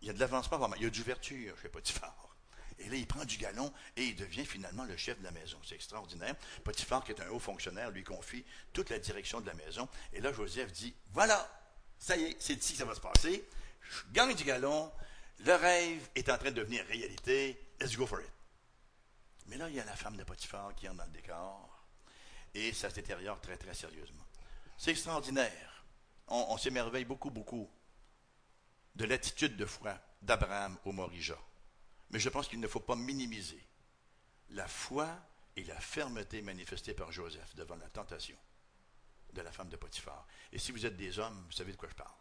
Il y a de l'avancement, il y a d'ouverture chez Potiphar. Et là, il prend du galon et il devient finalement le chef de la maison. C'est extraordinaire. Potiphar, qui est un haut fonctionnaire, lui confie toute la direction de la maison. Et là, Joseph dit, voilà, ça y est, c'est ici que ça va se passer. Je gagne du galon. Le rêve est en train de devenir réalité. Let's go for it. Mais là, il y a la femme de Potiphar qui entre dans le décor, et ça se détériore très, très sérieusement. C'est extraordinaire. On, s'émerveille beaucoup, beaucoup de l'attitude de foi d'Abraham au Morija. Mais je pense qu'il ne faut pas minimiser la foi et la fermeté manifestée par Joseph devant la tentation de la femme de Potiphar. Et si vous êtes des hommes, vous savez de quoi je parle.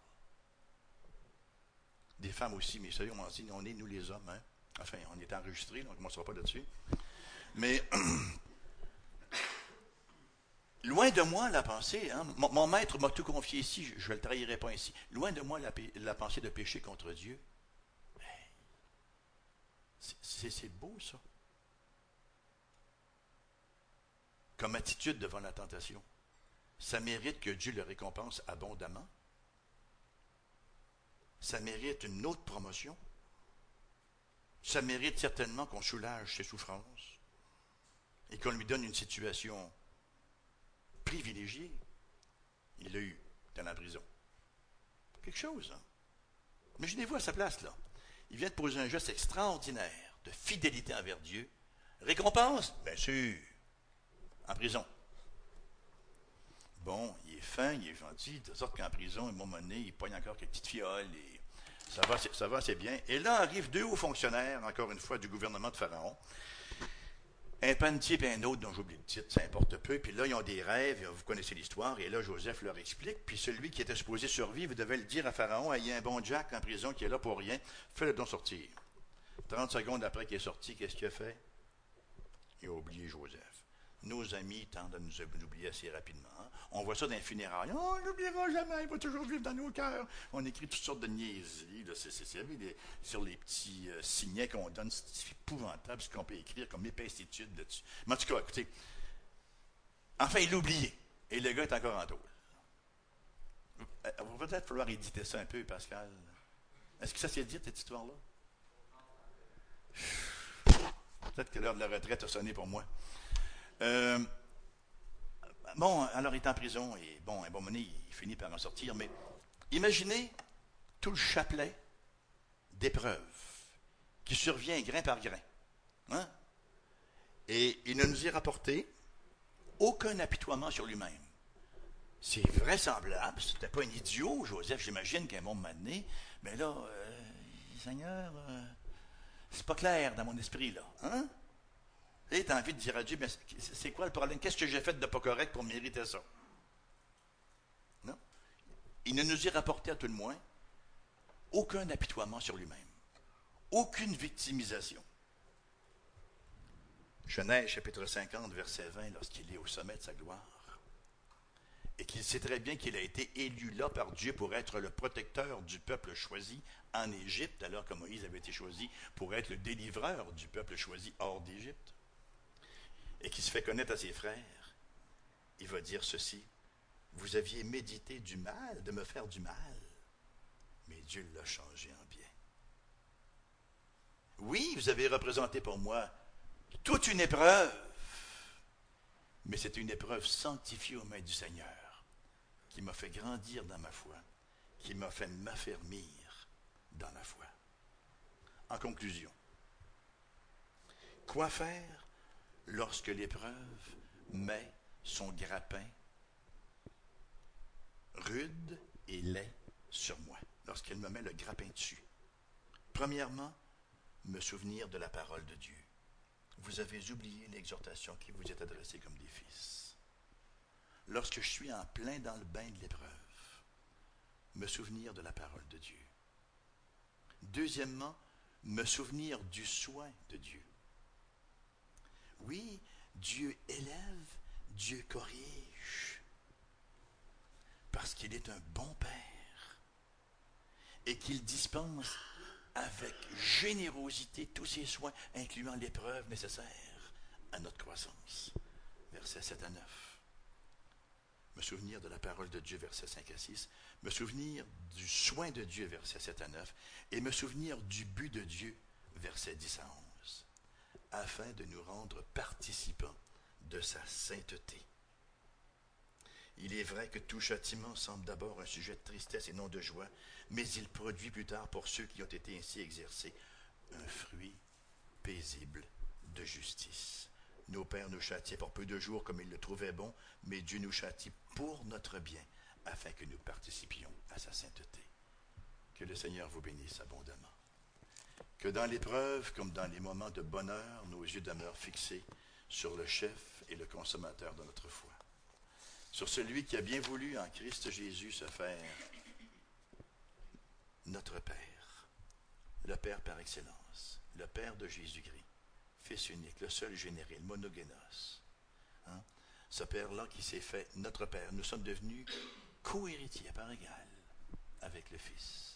Des femmes aussi, mais vous savez, on, on est nous les hommes. Hein? Enfin, on est enregistré, donc on ne sera pas là-dessus. Mais loin de moi la pensée, hein, mon, maître m'a tout confié ici, je ne le trahirai pas ici. Loin de moi la, pensée de pécher contre Dieu. C'est beau ça. Comme attitude devant la tentation. Ça mérite que Dieu le récompense abondamment. Ça mérite une autre promotion. Ça mérite certainement qu'on soulage ses souffrances et qu'on lui donne une situation privilégié. Il l'a eu dans la prison. Quelque chose, hein? Imaginez-vous à sa place, là. Il vient de poser un geste extraordinaire de fidélité envers Dieu. Récompense? Bien sûr. En prison. Bon, il est fin, il est gentil, de sorte qu'en prison, à un moment il pogne encore quelques petites fioles et ça va, ça va assez bien. Et là arrivent deux hauts fonctionnaires, encore une fois, du gouvernement de Pharaon. Un panetier et un autre dont j'oublie le titre, ça importe peu. Puis là, ils ont des rêves, vous connaissez l'histoire, et là, Joseph leur explique. Puis celui qui était supposé survivre devait le dire à Pharaon, il y a un bon Jack en prison qui est là pour rien, fais-le donc sortir. 30 secondes après qu'il est sorti, qu'est-ce qu'il a fait? Il a oublié Joseph. Nos amis tendent à nous oublier assez rapidement. On voit ça dans les funérailles. Oh, on n'oubliera jamais, il va toujours vivre dans nos cœurs. On écrit toutes sortes de niaiseries. Sur les petits euh, signets qu'on donne, c'est épouvantable ce qu'on peut écrire comme épaissitude là-dessus. Mais en tout cas, écoutez, enfin, il l'a. Et le gars est encore en tôle. Euh, il va peut-être falloir éditer ça un peu, Pascal. Est-ce que ça s'est dit, cette histoire-là? Peut-être que l'heure de la retraite a sonné pour moi. Euh, Bon, alors il est en prison et bon, un bon moment il finit par en sortir, mais imaginez tout le chapelet d'épreuves qui survient grain par grain. Hein? Et il ne nous y rapporté aucun apitoiement sur lui-même. C'est vraisemblable, c'était pas un idiot, Joseph, j'imagine qu'un moment donné, mais là, euh, Seigneur, euh, c'est pas clair dans mon esprit, là. Hein? Et tu as envie de dire à Dieu, mais c'est quoi le problème? Qu'est-ce que j'ai fait de pas correct pour mériter ça? Non? Il ne nous y rapportait à tout le moins aucun apitoiement sur lui-même, aucune victimisation. Genèse chapitre 50, verset 20, lorsqu'il est au sommet de sa gloire, et qu'il sait très bien qu'il a été élu là par Dieu pour être le protecteur du peuple choisi en Égypte, alors que Moïse avait été choisi pour être le délivreur du peuple choisi hors d'Égypte et qui se fait connaître à ses frères, il va dire ceci. Vous aviez médité du mal, de me faire du mal, mais Dieu l'a changé en bien. Oui, vous avez représenté pour moi toute une épreuve, mais c'est une épreuve sanctifiée aux mains du Seigneur, qui m'a fait grandir dans ma foi, qui m'a fait m'affermir dans la foi. En conclusion, quoi faire lorsque l'épreuve met son grappin rude et laid sur moi, lorsqu'elle me met le grappin dessus. Premièrement, me souvenir de la parole de Dieu. Vous avez oublié l'exhortation qui vous est adressée comme des fils. Lorsque je suis en plein dans le bain de l'épreuve, me souvenir de la parole de Dieu. Deuxièmement, me souvenir du soin de Dieu. Oui, Dieu élève, Dieu corrige. Parce qu'il est un bon Père. Et qu'il dispense avec générosité tous ses soins, incluant l'épreuve nécessaire à notre croissance. Versets 7 à 9. Me souvenir de la parole de Dieu, versets 5 à 6. Me souvenir du soin de Dieu, versets 7 à 9. Et me souvenir du but de Dieu, versets 10 à 11 afin de nous rendre participants de sa sainteté. Il est vrai que tout châtiment semble d'abord un sujet de tristesse et non de joie, mais il produit plus tard pour ceux qui ont été ainsi exercés un fruit paisible de justice. Nos pères nous châtiaient pour peu de jours comme ils le trouvaient bon, mais Dieu nous châtie pour notre bien, afin que nous participions à sa sainteté. Que le Seigneur vous bénisse abondamment que dans l'épreuve comme dans les moments de bonheur, nos yeux demeurent fixés sur le chef et le consommateur de notre foi, sur celui qui a bien voulu en Christ Jésus se faire notre Père, le Père par excellence, le Père de Jésus-Christ, Fils unique, le seul généré, le monogénos. Hein? Ce Père-là qui s'est fait notre Père. Nous sommes devenus co-héritiers à part égale avec le Fils.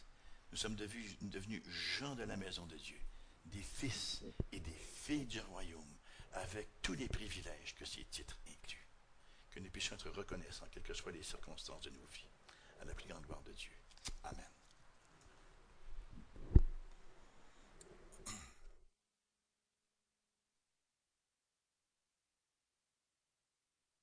Nous sommes devenus, gens de la maison de Dieu, des fils et des filles du royaume, avec tous les privilèges que ces titres incluent. Que nous puissions être reconnaissants, quelles que soient les circonstances de nos vies, à la plus grande gloire de Dieu. Amen.